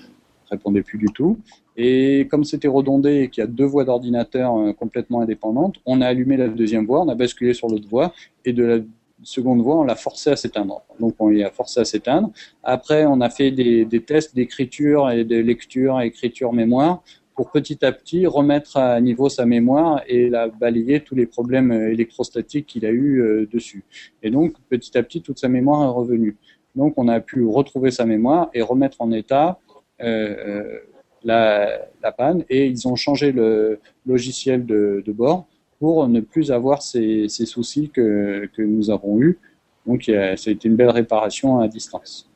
répondait plus du tout. Et comme c'était redondé et qu'il y a deux voies d'ordinateur complètement indépendantes, on a allumé la deuxième voie, on a basculé sur l'autre voie et de la seconde voie, on l'a forcé à s'éteindre. Donc on l'a forcé à s'éteindre. Après, on a fait des, tests d'écriture et de lecture, écriture, mémoire, pour petit à petit remettre à niveau sa mémoire et la balayer tous les problèmes électrostatiques qu'il a eu euh, dessus. Et donc petit à petit, toute sa mémoire est revenue. Donc on a pu retrouver sa mémoire et remettre en état euh, euh, la, panne et ils ont changé le logiciel de, de bord pour ne plus avoir ces, soucis que, que, nous avons eus. Donc, ça a été une belle réparation à distance.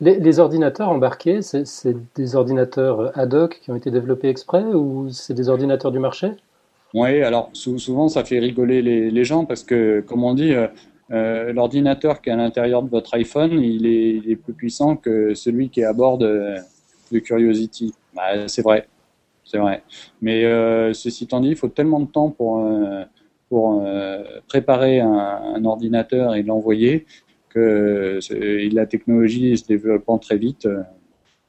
Les, ordinateurs embarqués, c'est des ordinateurs ad hoc qui ont été développés exprès ou c'est des ordinateurs du marché? Oui, alors souvent ça fait rigoler les, gens parce que, comme on dit, euh, euh, l'ordinateur qui est à l'intérieur de votre iPhone, il est, plus puissant que celui qui est à bord de, Curiosity. Bah, c'est vrai c'est vrai. Mais euh, ceci étant dit, il faut tellement de temps pour, euh, euh, préparer un, ordinateur et l'envoyer que la technologie se développant très vite.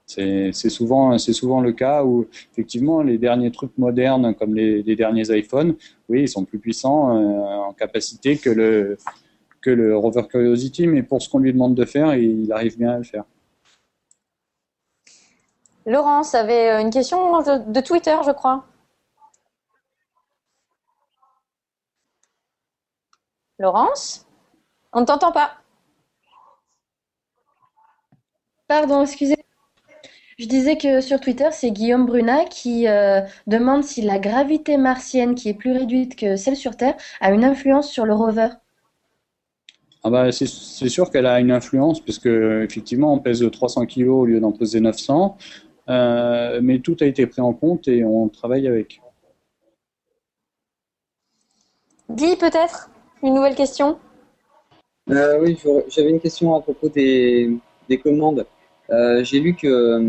C'est souvent, souvent le cas où, effectivement, les derniers trucs modernes, comme les, derniers iPhones, oui, ils sont plus puissants en capacité que le, que le rover Curiosity, mais pour ce qu'on lui demande de faire, il arrive bien à le faire. Laurence avait euh, une question de, Twitter, je crois. Laurence? On ne t'entend pas. Pardon, excusez. Je disais que sur Twitter, c'est Guillaume Brunat qui euh, demande si la gravité martienne, qui est plus réduite que celle sur Terre, a une influence sur le rover. Ah bah c'est sûr qu'elle a une influence, puisque effectivement on pèse 300 kg au lieu d'en peser 900. Euh, mais tout a été pris en compte et on travaille avec. Guy, peut-être? Une nouvelle question? Euh, Oui, j'avais une question à propos des, commandes. Euh, j'ai lu que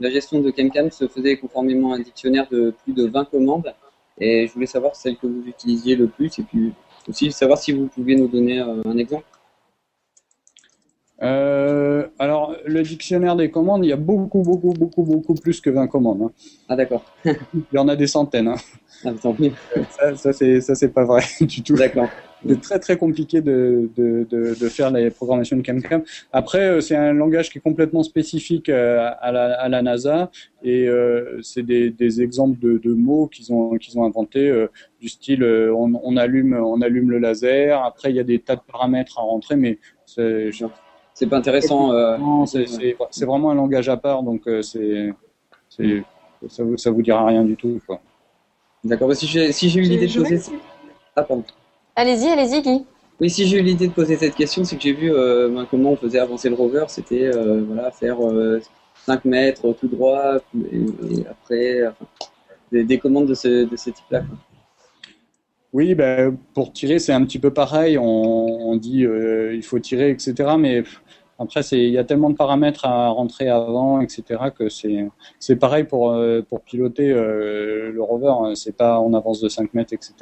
la gestion de CamCam se faisait conformément à un dictionnaire de plus de 20 commandes. Et je voulais savoir celle que vous utilisiez le plus et puis aussi savoir si vous pouviez nous donner un exemple. Euh, alors, le dictionnaire des commandes, il y a beaucoup, beaucoup, beaucoup, beaucoup plus que 20 commandes. Hein. Ah, d'accord. il y en a des centaines. Hein. Ah, ça, ça c'est pas vrai du tout. D'accord. C'est très, très compliqué de, de, de, de, faire les programmations de CamCam. Après, euh, c'est un langage qui est complètement spécifique euh, à la, à la NASA et euh, c'est des, des, exemples de, de mots qu'ils ont, qu'ils ont inventés du style on, on, allume, on allume le laser. Après, il y a des tas de paramètres à rentrer, mais c'est c'est pas intéressant. Euh, c'est vraiment un langage à part, donc euh, c'est ça vous ça vous dira rien du tout quoi. D'accord. Si j'ai si eu l'idée de poser. Ah pardon. Allez-y, allez-y, Guy. Oui, si j'ai eu l'idée de poser cette question, c'est que j'ai vu euh, ben, comment on faisait avancer le rover. C'était voilà faire 5 mètres tout droit et, après des, commandes de ce, de ce type-là. Oui, ben, pour tirer, c'est un petit peu pareil. On, dit euh, il faut tirer, etc. Mais après, il y a tellement de paramètres à rentrer avant, etc. que c'est pareil pour, euh, pour piloter euh, le rover. C'est pas on avance de 5 mètres, etc.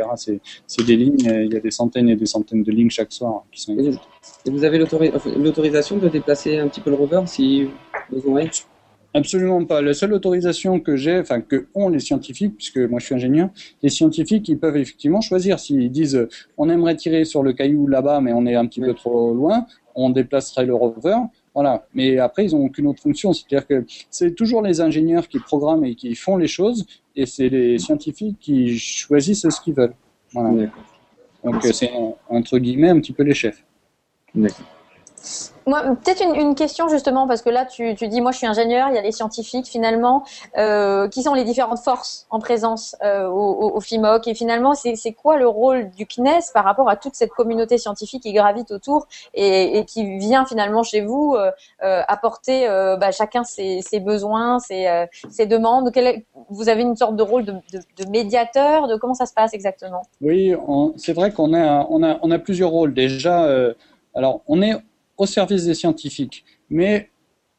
C'est des lignes. Il y a des centaines et des centaines de lignes chaque soir qui sont. Et vous avez l'autorisation de déplacer un petit peu le rover si besoin Absolument pas. La seule autorisation que j'ai, enfin que ont les scientifiques, puisque moi je suis ingénieur, les scientifiques ils peuvent effectivement choisir s'ils disent on aimerait tirer sur le caillou là-bas, mais on est un petit peu trop loin, on déplacerait le rover. Voilà. Mais après ils n'ont aucune autre fonction, c'est-à-dire que c'est toujours les ingénieurs qui programment et qui font les choses, et c'est les scientifiques qui choisissent ce qu'ils veulent. Voilà. Donc c'est entre guillemets un petit peu les chefs. D'accord. Peut-être une, question justement, parce que là, tu, dis, moi, je suis ingénieur, il y a les scientifiques, finalement, euh, qui sont les différentes forces en présence euh, au, FIMOC? Et finalement, c'est quoi le rôle du CNES par rapport à toute cette communauté scientifique qui gravite autour et, qui vient finalement chez vous euh, apporter bah, chacun ses, besoins, ses, demandes? Vous avez une sorte de rôle de, médiateur? De comment ça se passe exactement? Oui, c'est vrai qu'on a, on a, on a plusieurs rôles. Déjà, alors on est au service des scientifiques. Mais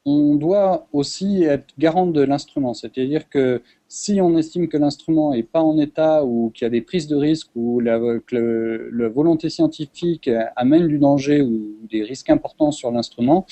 on doit aussi être garant de l'instrument. C'est-à-dire que si on estime que l'instrument n'est pas en état ou qu'il y a des prises de risques ou que la volonté scientifique amène du danger ou des risques importants sur l'instrument,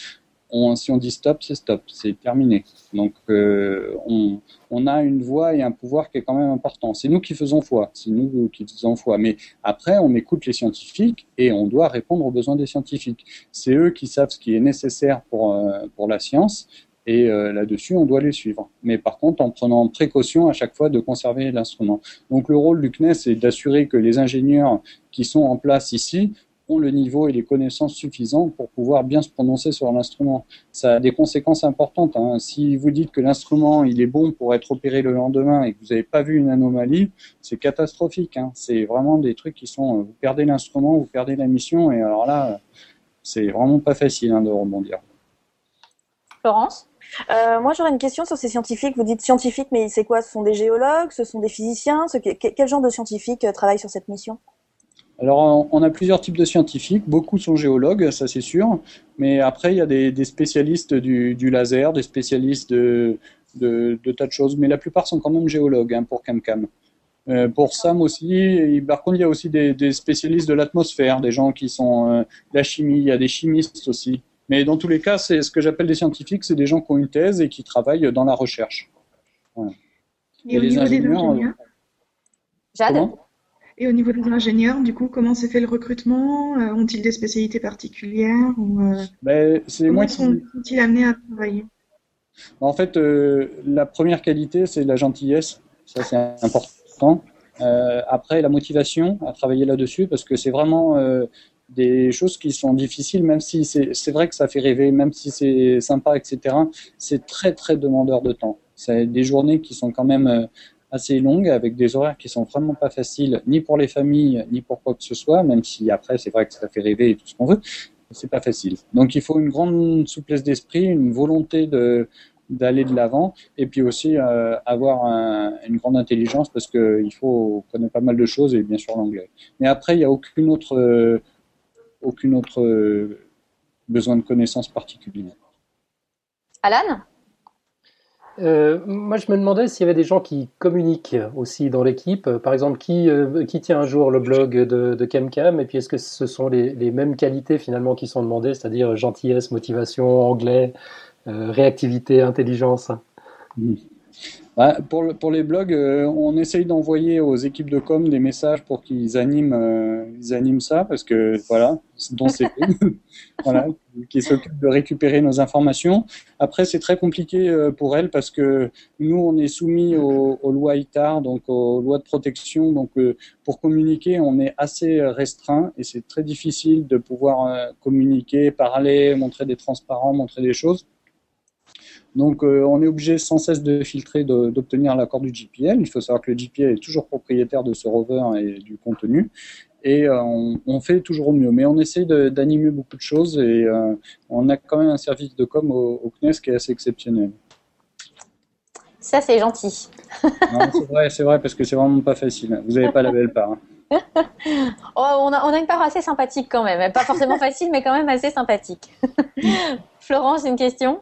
si on dit stop, c'est stop, c'est terminé. Donc euh, on, on, a une voix et un pouvoir qui est quand même important. C'est nous qui faisons foi, c'est nous qui faisons foi. Mais après, on écoute les scientifiques et on doit répondre aux besoins des scientifiques. C'est eux qui savent ce qui est nécessaire pour, euh, pour la science. Et euh, là-dessus, on doit les suivre. Mais par contre, en prenant précaution à chaque fois de conserver l'instrument. Donc le rôle du CNES, c'est d'assurer que les ingénieurs qui sont en place ici ont le niveau et les connaissances suffisants pour pouvoir bien se prononcer sur l'instrument. Ça a des conséquences importantes. Hein. Si vous dites que l'instrument il est bon pour être opéré le lendemain et que vous n'avez pas vu une anomalie, c'est catastrophique. Hein. C'est vraiment des trucs qui sont vous perdez l'instrument, vous perdez la mission et alors là, c'est vraiment pas facile hein, de rebondir. Florence? Euh, moi, j'aurais une question sur ces scientifiques. Vous dites scientifiques, mais c'est quoi? Ce sont des géologues? Ce sont des physiciens? Quel genre de scientifiques euh, travaillent sur cette mission? Alors, on a plusieurs types de scientifiques. Beaucoup sont géologues, ça c'est sûr. Mais après, il y a des, spécialistes du, laser, des spécialistes de, tas de choses. Mais la plupart sont quand même géologues hein, pour CamCam. Euh, pour Sam aussi, par contre, il y a aussi des, spécialistes de l'atmosphère, des gens qui sont euh, de la chimie, il y a des chimistes aussi. Mais dans tous les cas, c'est ce que j'appelle des scientifiques, c'est des gens qui ont une thèse et qui travaillent dans la recherche. Et, au niveau des ingénieurs Jade? Et au niveau des ingénieurs, du coup, comment s'est fait le recrutement? Euh, Ont-ils des spécialités particulières ou, euh, ben, Comment sont-ils amenés à travailler? En fait, euh, la première qualité, c'est la gentillesse. Ça, c'est important. après, la motivation à travailler là-dessus, parce que c'est vraiment des choses qui sont difficiles, même si c'est vrai que ça fait rêver, même si c'est sympa, etc. C'est très, très demandeur de temps. C'est des journées qui sont quand même assez longue avec des horaires qui sont vraiment pas faciles ni pour les familles ni pour quoi que ce soit, même si après c'est vrai que ça fait rêver et tout ce qu'on veut, c'est pas facile. Donc il faut une grande souplesse d'esprit, une volonté de d'aller de l'avant et puis aussi euh, avoir une grande intelligence parce que il faut connaître pas mal de choses et bien sûr l'anglais. Mais après il n'y a aucune autre aucune autre euh, besoin de connaissances particulières. Alan? Euh, moi, je me demandais s'il y avait des gens qui communiquent aussi dans l'équipe. Par exemple, qui, euh, qui tient un jour le blog de, de CamCam Et puis, est-ce que ce sont les, les, mêmes qualités finalement qui sont demandées, c'est-à-dire gentillesse, motivation, anglais, euh, réactivité, intelligence? Mmh. Bah, pour, les blogs, euh, on essaye d'envoyer aux équipes de com des messages pour qu'ils animent, euh, animent ça, parce que voilà, dont c'est voilà, qui s'occupent de récupérer nos informations. Après, c'est très compliqué euh, pour elles parce que nous, on est soumis aux, aux lois ITAR, donc aux lois de protection. Donc, pour communiquer, on est assez restreint et c'est très difficile de pouvoir communiquer, parler, montrer des transparents, montrer des choses. Donc, euh, on est obligé sans cesse de filtrer, d'obtenir l'accord du GPL. Il faut savoir que le GPL est toujours propriétaire de ce rover et du contenu. Et euh, on, fait toujours au mieux. Mais on essaie d'animer beaucoup de choses et euh, on a quand même un service de com au, CNES qui est assez exceptionnel. Ça, c'est gentil. c'est vrai, c'est vrai, parce que c'est vraiment pas facile. Vous n'avez pas la belle part. Hein. Oh, on, a, on, a, une part assez sympathique quand même. Pas forcément facile, mais quand même assez sympathique. Florence, une question?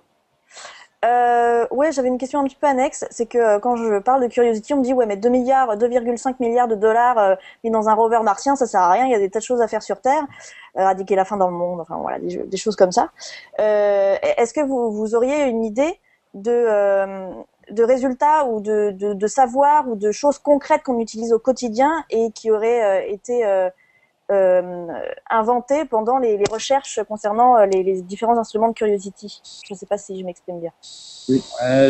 Euh, ouais, j'avais une question un petit peu annexe. C'est que euh, quand je parle de Curiosity, on me dit ouais, mais 2 milliards, 2,5 milliards de dollars euh, mis dans un rover martien, ça sert à rien. Il y a des tas de choses à faire sur Terre, éradiquer la faim dans le monde, enfin voilà, des, choses comme ça. Est-ce que vous, vous auriez une idée de de résultats ou de, de, de savoir ou de choses concrètes qu'on utilise au quotidien et qui auraient été euh, inventé pendant les, recherches concernant les, différents instruments de Curiosity. Je ne sais pas si je m'exprime bien. Oui,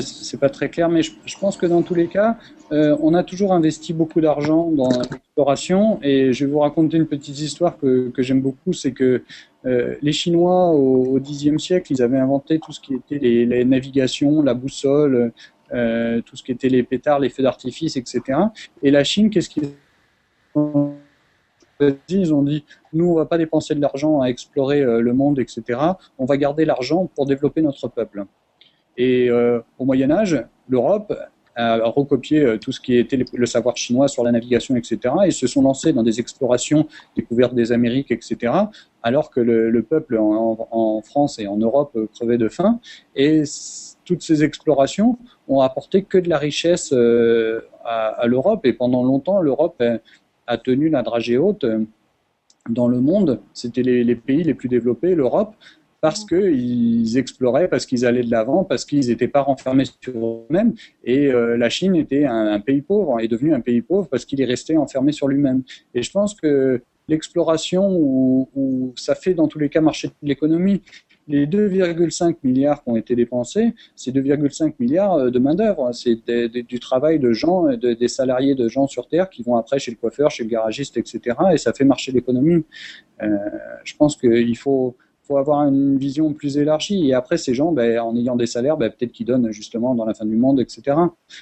c'est pas très clair, mais je, pense que dans tous les cas, on a toujours investi beaucoup d'argent dans l'exploration. Et je vais vous raconter une petite histoire que, j'aime beaucoup, c'est que les Chinois au Xe siècle, ils avaient inventé tout ce qui était les, navigations, la boussole, euh, tout ce qui était les pétards, les feux d'artifice, etc. Et la Chine, qu'est-ce qu'ils Ils ont dit, nous, on va pas dépenser de l'argent à explorer euh, le monde, etc. On va garder l'argent pour développer notre peuple. Et euh, au Moyen Âge, l'Europe a recopié tout ce qui était le savoir chinois sur la navigation, etc. Et se sont lancés dans des explorations, découvertes des Amériques, etc. Alors que le, peuple en, France et en Europe crevait de faim. Et toutes ces explorations ont apporté que de la richesse euh, à, l'Europe. Et pendant longtemps, l'Europe a, tenu la dragée haute euh, dans le monde. C'était les, pays les plus développés, l'Europe, parce qu'ils exploraient, parce qu'ils allaient de l'avant, parce qu'ils n'étaient pas renfermés sur eux-mêmes. Et euh, la Chine était un, pays pauvre, est devenu un pays pauvre parce qu'il est resté enfermé sur lui-même. Et je pense que l'exploration, où, ça fait dans tous les cas marcher l'économie, les 2,5 milliards qui ont été dépensés, c'est 2,5 milliards euh, de main-d'œuvre. C'est du travail de gens, des salariés de gens sur Terre qui vont après chez le coiffeur, chez le garagiste, etc. Et ça fait marcher l'économie. Euh, je pense qu'il faut, faut avoir une vision plus élargie. Et après, ces gens, ben, en ayant des salaires, ben, peut-être qu'ils donnent justement dans la fin du monde, etc.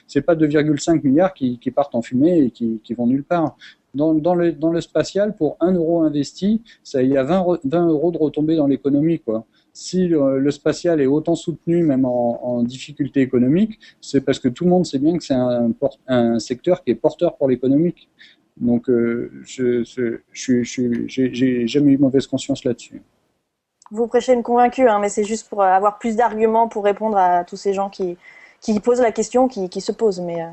C'est pas 2,5 milliards qui, partent en fumée et qui, vont nulle part. Dans, le, spatial, pour 1 euro investi, il y a 20, 20 euros de retombées dans l'économie, quoi si le, spatial est autant soutenu, même en, difficulté économique, c'est parce que tout le monde sait bien que c'est un, un, secteur qui est porteur pour l'économique. Donc, euh, je j'ai jamais eu mauvaise conscience là-dessus. Vous prêchez une convaincue, hein, mais c'est juste pour avoir plus d'arguments pour répondre à tous ces gens qui, qui posent la question, qui, qui se posent. Mais euh.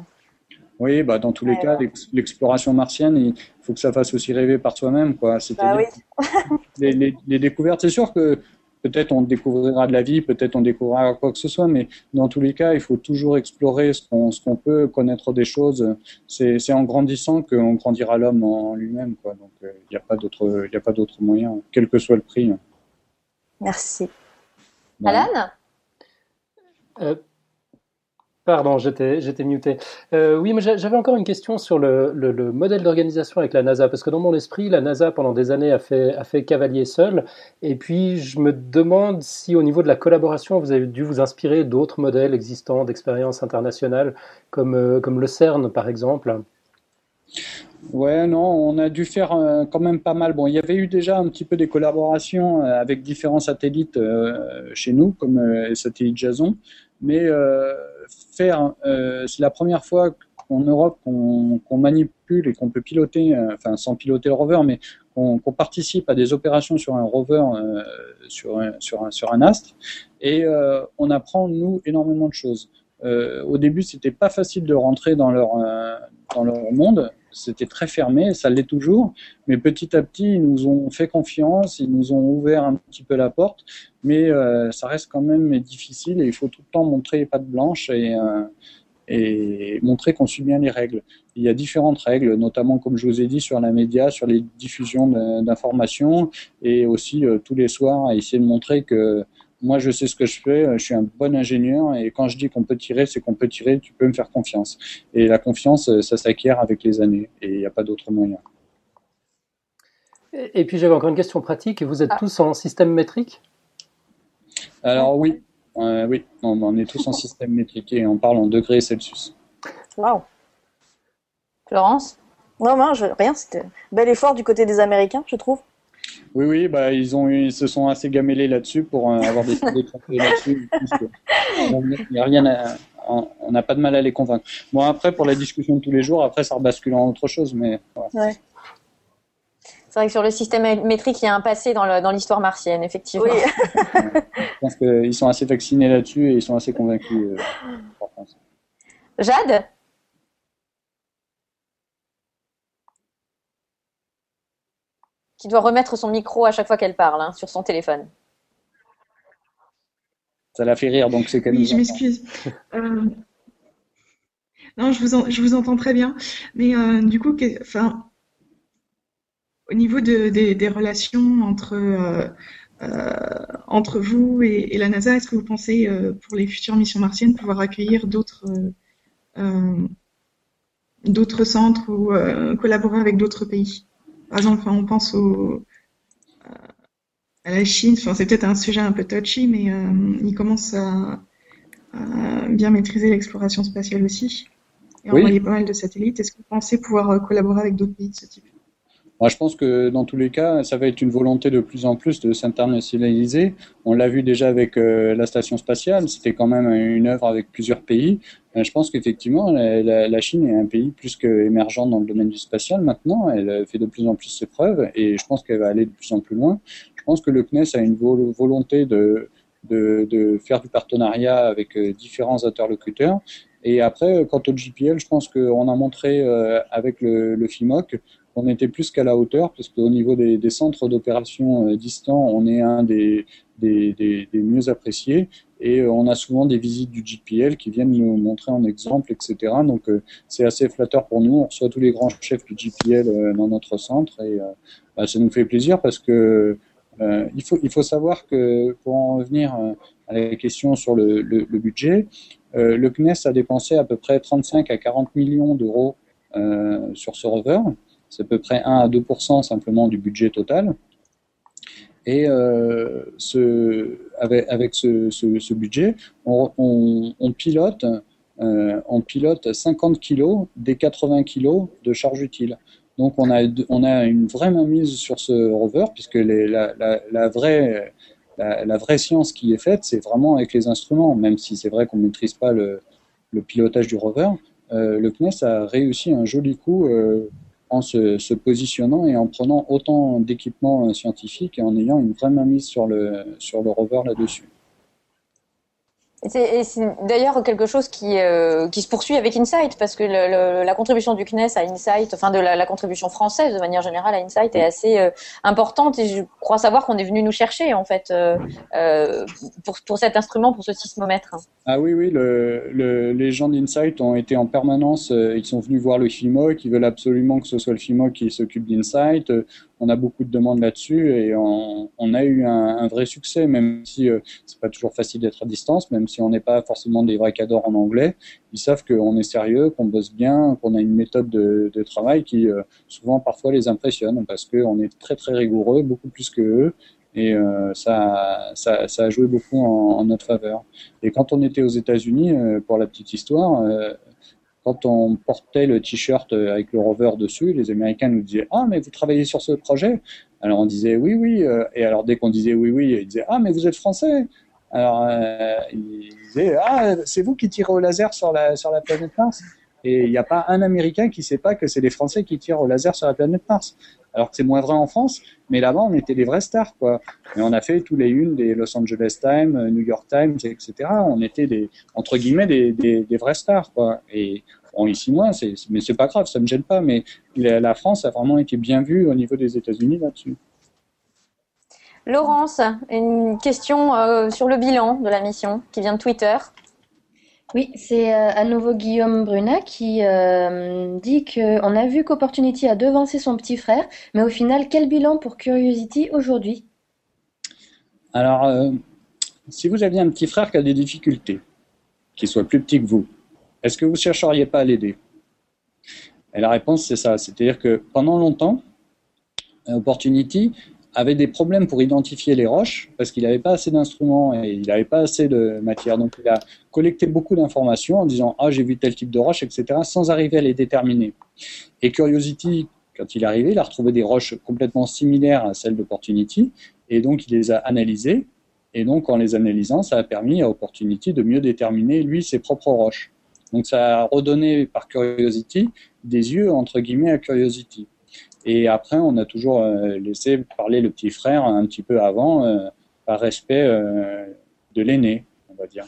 Oui, bah, dans tous les cas, l'exploration martienne, il faut que ça fasse aussi rêver par soi-même. Quoi. Bah oui. les, les, les, découvertes, c'est sûr que peut-être on découvrira de la vie, peut-être on découvrira quoi que ce soit, mais dans tous les cas, il faut toujours explorer ce qu'on ce qu'on peut, connaître des choses. C'est en grandissant qu'on grandira l'homme en lui-même, quoi. Donc il euh, n'y a pas d'autre il a pas d'autre moyen, quel que soit le prix. Merci. Alan? Euh, Pardon, j'étais, muté. Euh, oui, mais j'avais encore une question sur le, le, modèle d'organisation avec la NASA, parce que dans mon esprit, la NASA, pendant des années, a fait, cavalier seul. Et puis, je me demande si, au niveau de la collaboration, vous avez dû vous inspirer d'autres modèles existants d'expériences internationales, comme, euh, le CERN, par exemple. Ouais, non, on a dû faire euh, quand même pas mal. Bon, il y avait eu déjà un petit peu des collaborations avec différents satellites chez nous, comme les satellites Jason, mais euh, c'est la première fois en Europe qu'on manipule et qu'on peut piloter, euh, enfin sans piloter le rover, mais qu'on participe à des opérations sur un rover, euh, sur, un, astre, et on apprend, nous, énormément de choses. au début, c'était pas facile de rentrer dans dans leur monde, c'était très fermé, ça l'est toujours, mais petit à petit, ils nous ont fait confiance, ils nous ont ouvert un petit peu la porte, mais euh, ça reste quand même difficile et il faut tout le temps montrer pas de blanche et, euh, et montrer qu'on suit bien les règles. Il y a différentes règles, notamment comme je vous ai dit sur la média, sur les diffusions d'informations et aussi euh, tous les soirs essayer de montrer que moi je sais ce que je fais, je suis un bon ingénieur et quand je dis qu'on peut tirer, c'est qu'on peut tirer, tu peux me faire confiance. Et la confiance, ça s'acquiert avec les années et il n'y a pas d'autre moyen. Et puis j'avais encore une question pratique. Vous êtes ah. tous en système métrique? Alors oui, euh, oui, on, est tous en système métrique et on parle en degrés Celsius. Waouh Florence? Non, non, je, rien, c'était bel effort du côté des Américains, je trouve. Oui, oui, bah, ils, ont, ils se sont assez gamellés là-dessus pour euh, avoir des de là-dessus. Il a rien on n'a pas de mal à les convaincre. Bon, après, pour la discussion de tous les jours, après, ça rebascule en autre chose, mais. Ouais. C'est vrai que sur le système métrique, il y a un passé dans l'histoire martienne, effectivement. Oui. je pense qu'ils sont assez vaccinés là-dessus et ils sont assez convaincus. Euh, Jade? Qui doit remettre son micro à chaque fois qu'elle parle hein, sur son téléphone. Ça l'a fait rire, donc c'est quand Oui, je m'excuse. Euh, non, je vous, je vous entends très bien. Mais euh, du coup, enfin, au niveau de, des relations entre, entre vous et, la NASA, est-ce que vous pensez, pour les futures missions martiennes, pouvoir accueillir d'autres d'autres centres ou collaborer avec d'autres pays? Par exemple, on pense au, à la Chine. Enfin, c'est peut-être un sujet un peu touchy, mais il commence à, bien maîtriser l'exploration spatiale aussi et envoyer pas mal de satellites. Est-ce que vous pensez pouvoir euh, collaborer avec d'autres pays de ce type? Moi, je pense que dans tous les cas, ça va être une volonté de plus en plus de s'internationaliser. On l'a vu déjà avec euh, la station spatiale, c'était quand même une œuvre avec plusieurs pays. Euh, je pense qu'effectivement, la, Chine est un pays plus qu'émergent dans le domaine du spatial maintenant. Elle fait de plus en plus ses preuves et je pense qu'elle va aller de plus en plus loin. Je pense que le CNES a une volonté de de, faire du partenariat avec euh, différents interlocuteurs. Et après, euh, quant au GPL, je pense qu'on a montré euh, avec le FIMOC qu'on était plus qu'à la hauteur, parce qu'au niveau des, centres d'opération distants, on est un des, mieux appréciés. Et on a souvent des visites du GPL qui viennent nous montrer en exemple, etc. Donc c'est assez flatteur pour nous. On reçoit tous les grands chefs du GPL dans notre centre et bah, ça nous fait plaisir parce que euh, il, faut, savoir que pour en revenir euh, à la question sur le, budget, euh, le CNES a dépensé à peu près 35 à 40 millions d'euros euh, sur ce rover. C'est à peu près 1 à 2% simplement du budget total. Et euh, avec, avec ce, budget, on, pilote, euh, on pilote 50 kg des 80 kg de charge utile. Donc on a, on a une vraie mainmise sur ce rover, puisque la, vraie, la, vraie science qui est faite, c'est vraiment avec les instruments, même si c'est vrai qu'on ne maîtrise pas le, pilotage du rover. Euh, le CNES a réussi un joli coup euh, en se, positionnant et en prenant autant d'équipements scientifiques et en ayant une vraie mainmise sur le, sur le rover là-dessus. C'est d'ailleurs quelque chose qui, euh, qui se poursuit avec Insight, parce que la contribution du CNES à Insight, enfin de la, contribution française de manière générale à Insight est assez euh, importante, et je crois savoir qu'on est venu nous chercher en fait euh, pour, pour cet instrument, pour ce sismomètre. Ah oui, oui, le, le, les gens d'Insight ont été en permanence, ils sont venus voir le FIMOC, ils veulent absolument que ce soit le FIMOC qui s'occupe d'Insight on a beaucoup de demandes là-dessus et on, a eu un, vrai succès, même si euh, c'est pas toujours facile d'être à distance, même si on n'est pas forcément des vrais cadors en anglais. Ils savent qu'on est sérieux, qu'on bosse bien, qu'on a une méthode de, travail qui euh, souvent parfois les impressionne parce qu'on est très très rigoureux, beaucoup plus que eux. Et euh, ça, ça, a joué beaucoup en, notre faveur. Et quand on était aux États-Unis, euh, pour la petite histoire, quand on portait le t-shirt euh, avec le rover dessus, les Américains nous disaient Ah, mais vous travaillez sur ce projet? Alors on disait Oui, oui. Euh, et alors dès qu'on disait oui, oui, ils disaient Ah, mais vous êtes français Alors euh, ils disaient Ah, c'est vous qui tirez au laser sur la, sur la planète Mars Et il n'y a pas un Américain qui ne sait pas que c'est les Français qui tirent au laser sur la planète Mars. Alors que c'est moins vrai en France, mais là-bas, on était des vrais stars, quoi. Et on a fait tous les unes des Los Angeles Times, New York Times, etc. On était des, entre guillemets, des, des, vrais stars, quoi. Et bon, ici moins, c'est, mais c'est pas grave, ça me gêne pas. Mais la, la France a vraiment été bien vue au niveau des États-Unis là-dessus. Laurence, une question euh, sur le bilan de la mission qui vient de Twitter. Oui, c'est euh, à nouveau Guillaume Brunat qui euh, dit qu'on a vu qu'Opportunity a devancé son petit frère, mais au final, quel bilan pour Curiosity aujourd'hui? Alors, euh, si vous aviez un petit frère qui a des difficultés, qui soit plus petit que vous, est-ce que vous chercheriez pas à l'aider? Et la réponse, c'est ça. C'est-à-dire que pendant longtemps, Opportunity avait des problèmes pour identifier les roches parce qu'il n'avait pas assez d'instruments et il n'avait pas assez de matière. Donc il a collecté beaucoup d'informations en disant ah j'ai vu tel type de roche etc. sans arriver à les déterminer. Et Curiosity quand il est arrivé il a retrouvé des roches complètement similaires à celles d'Opportunity et donc il les a analysées et donc en les analysant ça a permis à Opportunity de mieux déterminer lui ses propres roches. Donc ça a redonné par Curiosity des yeux entre guillemets à Curiosity. Et après, on a toujours euh, laissé parler le petit frère un petit peu avant, euh, par respect euh, de l'aîné, on va dire.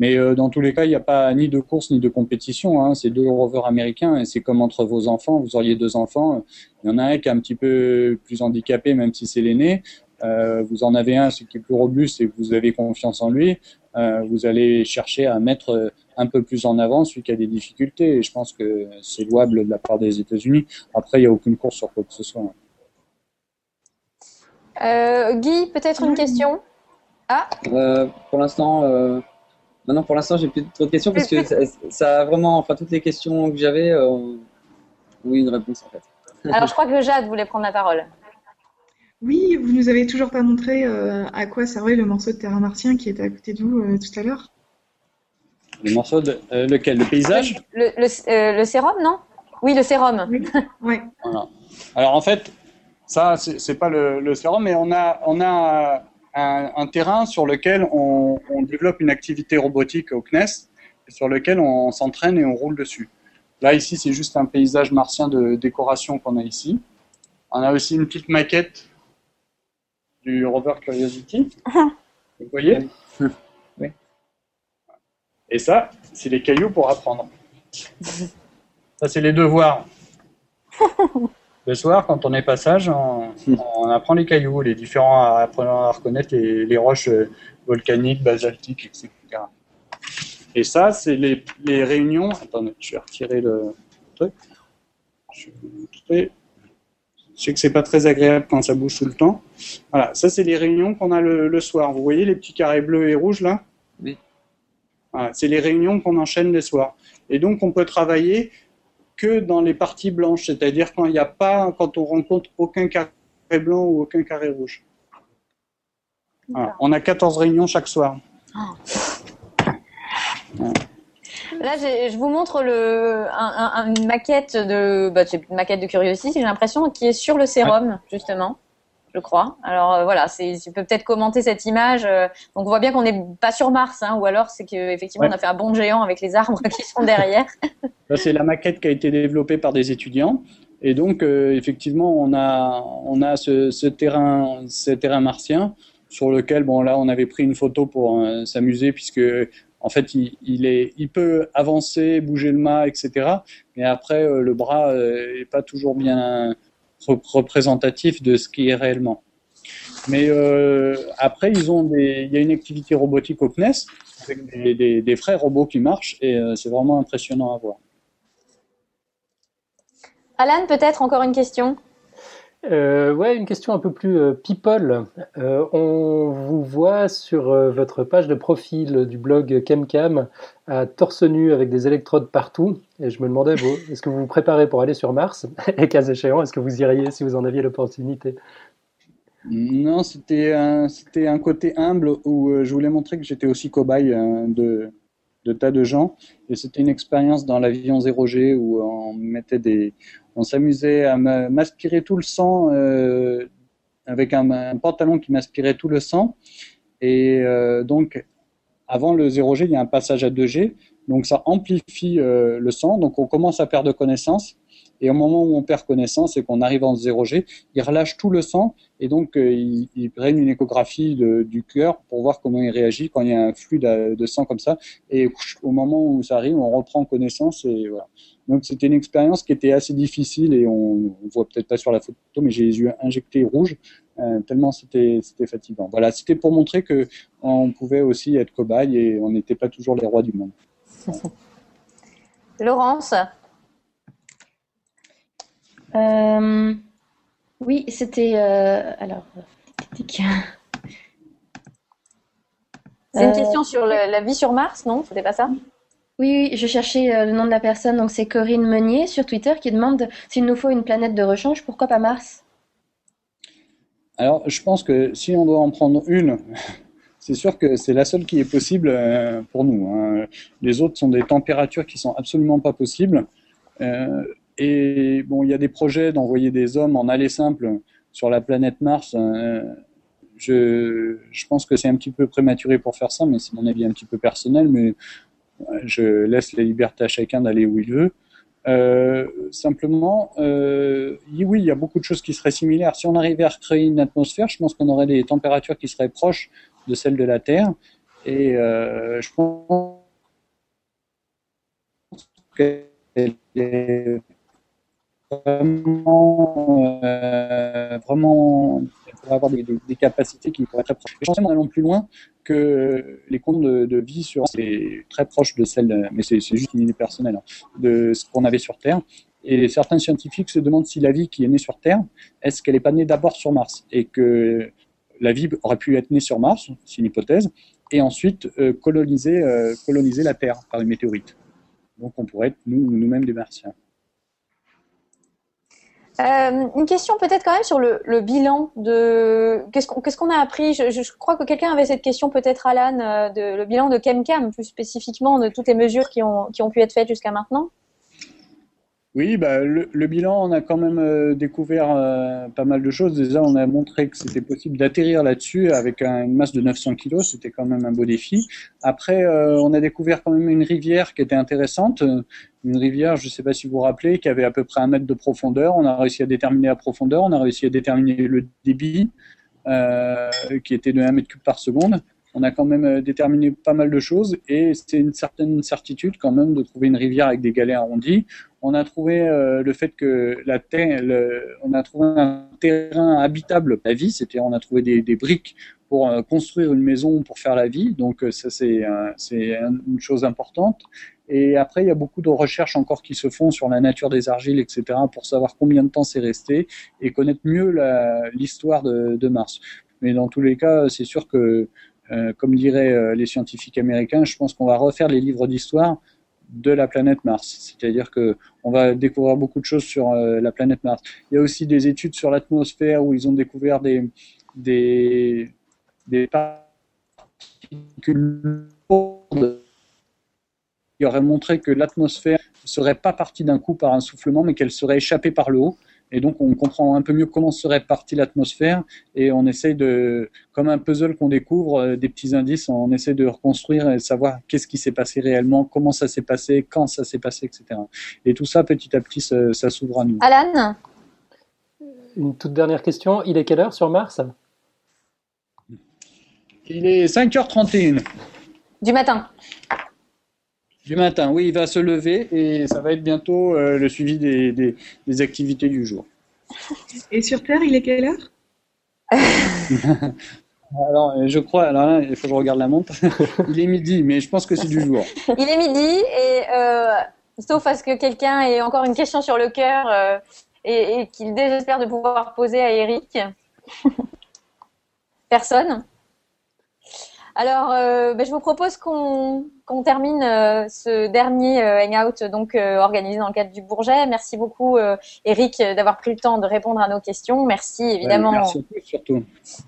Mais dans tous les cas, il n'y a pas ni de course ni de compétition. Hein. C'est deux rovers américains et c'est comme entre vos enfants. Vous auriez deux enfants. Il y en a un qui est un petit peu plus handicapé, même si c'est l'aîné. Vous en avez un qui est plus robuste et vous avez confiance en lui. Vous allez chercher à mettre un peu plus en avant celui qui a des difficultés. Et je pense que c'est louable de la part des États-Unis. Après, il n'y a aucune course sur quoi que ce soit. Euh, Guy, peut-être une question? Ah Pour l'instant, maintenant pour l'instant, j'ai plus trop de questions parce que ça, a vraiment, enfin toutes les questions que j'avais, oui, une réponse en fait. Alors je crois que Jade voulait prendre la parole. Oui, vous nous avez toujours pas montré à quoi servait le morceau de terrain martien qui était à côté de vous tout à l'heure. Le morceau de lequel? Le paysage? Le, le, sérum, non? Oui, le sérum. Oui. Alors en fait, ça, c'est pas le, sérum, mais on a, on a un, terrain sur lequel on, développe une activité robotique au CNES, sur lequel on s'entraîne et on roule dessus. Là, ici, c'est juste un paysage martien de décoration qu'on a ici. On a aussi une petite maquette du rover Curiosity. Vous voyez? Et ça, c'est les cailloux pour apprendre. Ça, c'est les devoirs. Le soir, quand on est passage, on, apprend les cailloux, les différents, apprenant à reconnaître les, roches euh, volcaniques, basaltiques, etc. Et ça, c'est les, réunions. Attendez, je vais retirer le truc. Je vais Je sais que c'est pas très agréable quand ça bouge tout le temps. Voilà, ça c'est les réunions qu'on a le, soir. Vous voyez les petits carrés bleus et rouges là? Oui. Voilà, c'est les réunions qu'on enchaîne les soirs. Et donc on peut travailler que dans les parties blanches, c'est-à-dire quand il n'y a pas, quand on rencontre aucun carré blanc ou aucun carré rouge. On a 14 réunions chaque soir. Là, je vous montre le, une maquette de, bah, une maquette de Curiosity, j'ai l'impression, qui est sur le sérum, justement je crois. Alors euh, voilà, tu peux peut-être commenter cette image. Euh, donc on voit bien qu'on n'est pas sur Mars, hein, ou alors c'est qu'effectivement on a fait un bond géant avec les arbres qui sont derrière. c'est la maquette qui a été développée par des étudiants. Et donc euh, effectivement on a on a ce, terrain ce terrain martien sur lequel bon là on avait pris une photo pour s'amuser puisque en fait, il, est, il peut avancer, bouger le mât, etc. Mais après, le bras n'est pas toujours bien représentatif de ce qui est réellement. Mais euh, après, ils ont des, il y a une activité robotique au CNES avec des, des, robots qui marchent et euh, c'est vraiment impressionnant à voir. Alan, peut-être encore une question? Euh, ouais, une question un peu plus euh, people. Euh, on vous voit sur votre page de profil du blog ChemCam à torse nu avec des électrodes partout. Et je me demandais, est-ce que vous vous préparez pour aller sur Mars? Et cas échéant, est-ce que vous iriez si vous en aviez l'opportunité? Non, c'était un, c'était un côté humble où je voulais montrer que j'étais aussi cobaye de, de tas de gens. Et c'était une expérience dans l'avion 0G où on mettait des, on s'amusait à m'aspirer tout le sang euh, avec un, pantalon qui m'aspirait tout le sang. Et euh, donc, avant le 0G, il y a un passage à 2G. Donc, ça amplifie euh, le sang. Donc, on commence à perdre connaissance. Et au moment où on perd connaissance et qu'on arrive en 0G, il relâche tout le sang et donc euh, il, il, prenne une échographie du cœur pour voir comment il réagit quand il y a un flux de, sang comme ça. Et au moment où ça arrive, on reprend connaissance et voilà. Donc c'était une expérience qui était assez difficile et on, on voit peut-être pas sur la photo, mais j'ai les yeux injectés rouges euh, tellement c'était fatigant. Voilà, c'était pour montrer que on pouvait aussi être cobaye et on n'était pas toujours les rois du monde. Laurence. Euh, oui, c'était. Euh, alors. C'est une question sur la vie sur Mars, non? C'était pas ça? Oui, je cherchais euh, le nom de la personne, donc c'est Corinne Meunier sur Twitter qui demande s'il nous faut une planète de rechange, pourquoi pas Mars? Alors, je pense que si on doit en prendre une, c'est sûr que c'est la seule qui est possible pour nous. Hein. Les autres sont des températures qui sont absolument pas possibles. Et bon, il y a des projets d'envoyer des hommes en aller simple sur la planète Mars. Euh, je, pense que c'est un petit peu prématuré pour faire ça, mais c'est mon avis un petit peu personnel. Mais je laisse la liberté à chacun d'aller où il veut. Euh, simplement, euh, oui, il y a beaucoup de choses qui seraient similaires. Si on arrivait à recréer une atmosphère, je pense qu'on aurait des températures qui seraient proches de celles de la Terre. Et je pense que vraiment, euh, vraiment avoir des, capacités qui pourraient être très proches. Je pense en allant plus loin que les comptes de, vie sur c'est très proche de celles, mais c'est juste une idée personnelle, hein, de ce qu'on avait sur Terre. Et certains scientifiques se demandent si la vie qui est née sur Terre, est-ce qu'elle n'est pas née d'abord sur Mars Et que la vie aurait pu être née sur Mars, c'est une hypothèse, et ensuite euh, coloniser, euh, coloniser la Terre par une météorite. Donc on pourrait être nous, nous-mêmes des Martiens. Euh, une question peut-être quand même sur le, bilan de qu'est-ce qu'on a appris? Je, crois que quelqu'un avait cette question peut-être Alan de le bilan de ChemCam plus spécifiquement de toutes les mesures qui ont, qui ont pu être faites jusqu'à maintenant. Oui, bah, le, bilan, on a quand même euh, découvert euh, pas mal de choses. Déjà, on a montré que c'était possible d'atterrir là-dessus avec une masse de 900 kg. C'était quand même un beau défi. Après, euh, on a découvert quand même une rivière qui était intéressante. Une rivière, je ne sais pas si vous vous rappelez, qui avait à peu près un mètre de profondeur. On a réussi à déterminer la profondeur. On a réussi à déterminer le débit, qui était de 1 mètre cube par seconde on a quand même euh, déterminé pas mal de choses et c'est une certaine certitude quand même de trouver une rivière avec des galets arrondis. On a trouvé euh, le fait que la terre, on a trouvé un terrain habitable la vie, c'était on a trouvé des, briques pour euh, construire une maison pour faire la vie, donc ça c'est c'est une chose importante. Et après, il y a beaucoup de recherches encore qui se font sur la nature des argiles, etc., pour savoir combien de temps c'est resté et connaître mieux l'histoire de, de Mars. Mais dans tous les cas, c'est sûr que euh, comme diraient euh, les scientifiques américains, je pense qu'on va refaire les livres d'histoire de la planète Mars. C'est-à-dire que on va découvrir beaucoup de choses sur euh, la planète Mars. Il y a aussi des études sur l'atmosphère où ils ont découvert des particules qui auraient montré que l'atmosphère ne serait pas partie d'un coup par un soufflement, mais qu'elle serait échappée par le haut. Et donc, on comprend un peu mieux comment serait partie l'atmosphère et on essaye de, comme un puzzle qu'on découvre, euh, des petits indices, on essaie de reconstruire et savoir qu'est-ce qui s'est passé réellement, comment ça s'est passé, quand ça s'est passé, etc. Et tout ça, petit à petit, ça, s'ouvre à nous. Alan? Une toute dernière question. Il est quelle heure sur Mars? Il est 5h31. Du matin du matin, oui, il va se lever et ça va être bientôt euh, le suivi des, des, activités du jour. Et sur Terre, il est quelle heure? Alors, je crois, alors là, il faut que je regarde la montre. il est midi, mais je pense que c'est du jour. Il est midi et euh, sauf à ce que quelqu'un ait encore une question sur le cœur euh, et, et qu'il désespère de pouvoir poser à Eric. Personne. Alors, euh, ben, je vous propose qu'on termine euh, ce dernier euh, hangout donc organisé dans le cadre du Bourget. Merci beaucoup, Eric, d'avoir pris le temps de répondre à nos questions. Merci évidemment. merci, surtout.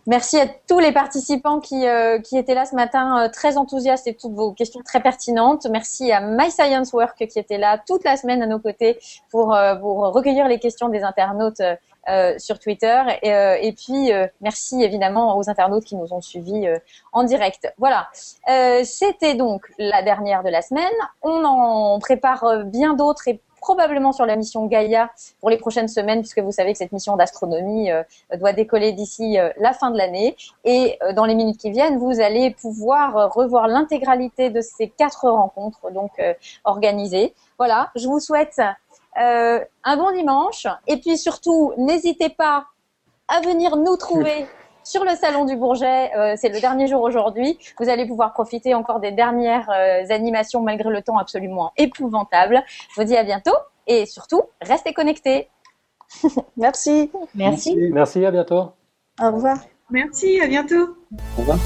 merci à tous les participants qui, qui étaient là ce matin, très enthousiastes et toutes vos questions très pertinentes. Merci à My Science Work qui était là toute la semaine à nos côtés pour, pour recueillir les questions des internautes euh, sur Twitter. Et, euh, et puis, euh, merci évidemment aux internautes qui nous ont suivis en direct. Voilà, c'était donc la dernière de la semaine. On en prépare bien d'autres et probablement sur la mission Gaïa pour les prochaines semaines, puisque vous savez que cette mission d'astronomie doit décoller d'ici la fin de l'année. Et dans les minutes qui viennent, vous allez pouvoir revoir l'intégralité de ces quatre rencontres donc organisées. Voilà, je vous souhaite euh, un bon dimanche. Et puis surtout, n'hésitez pas à venir nous trouver sur le salon du Bourget. Euh, c'est le dernier jour aujourd'hui. Vous allez pouvoir profiter encore des dernières euh, animations malgré le temps absolument épouvantable. Je vous dis à bientôt et surtout, restez connectés. Merci. Merci. Merci, à bientôt. Au revoir. Merci, à bientôt. Au revoir.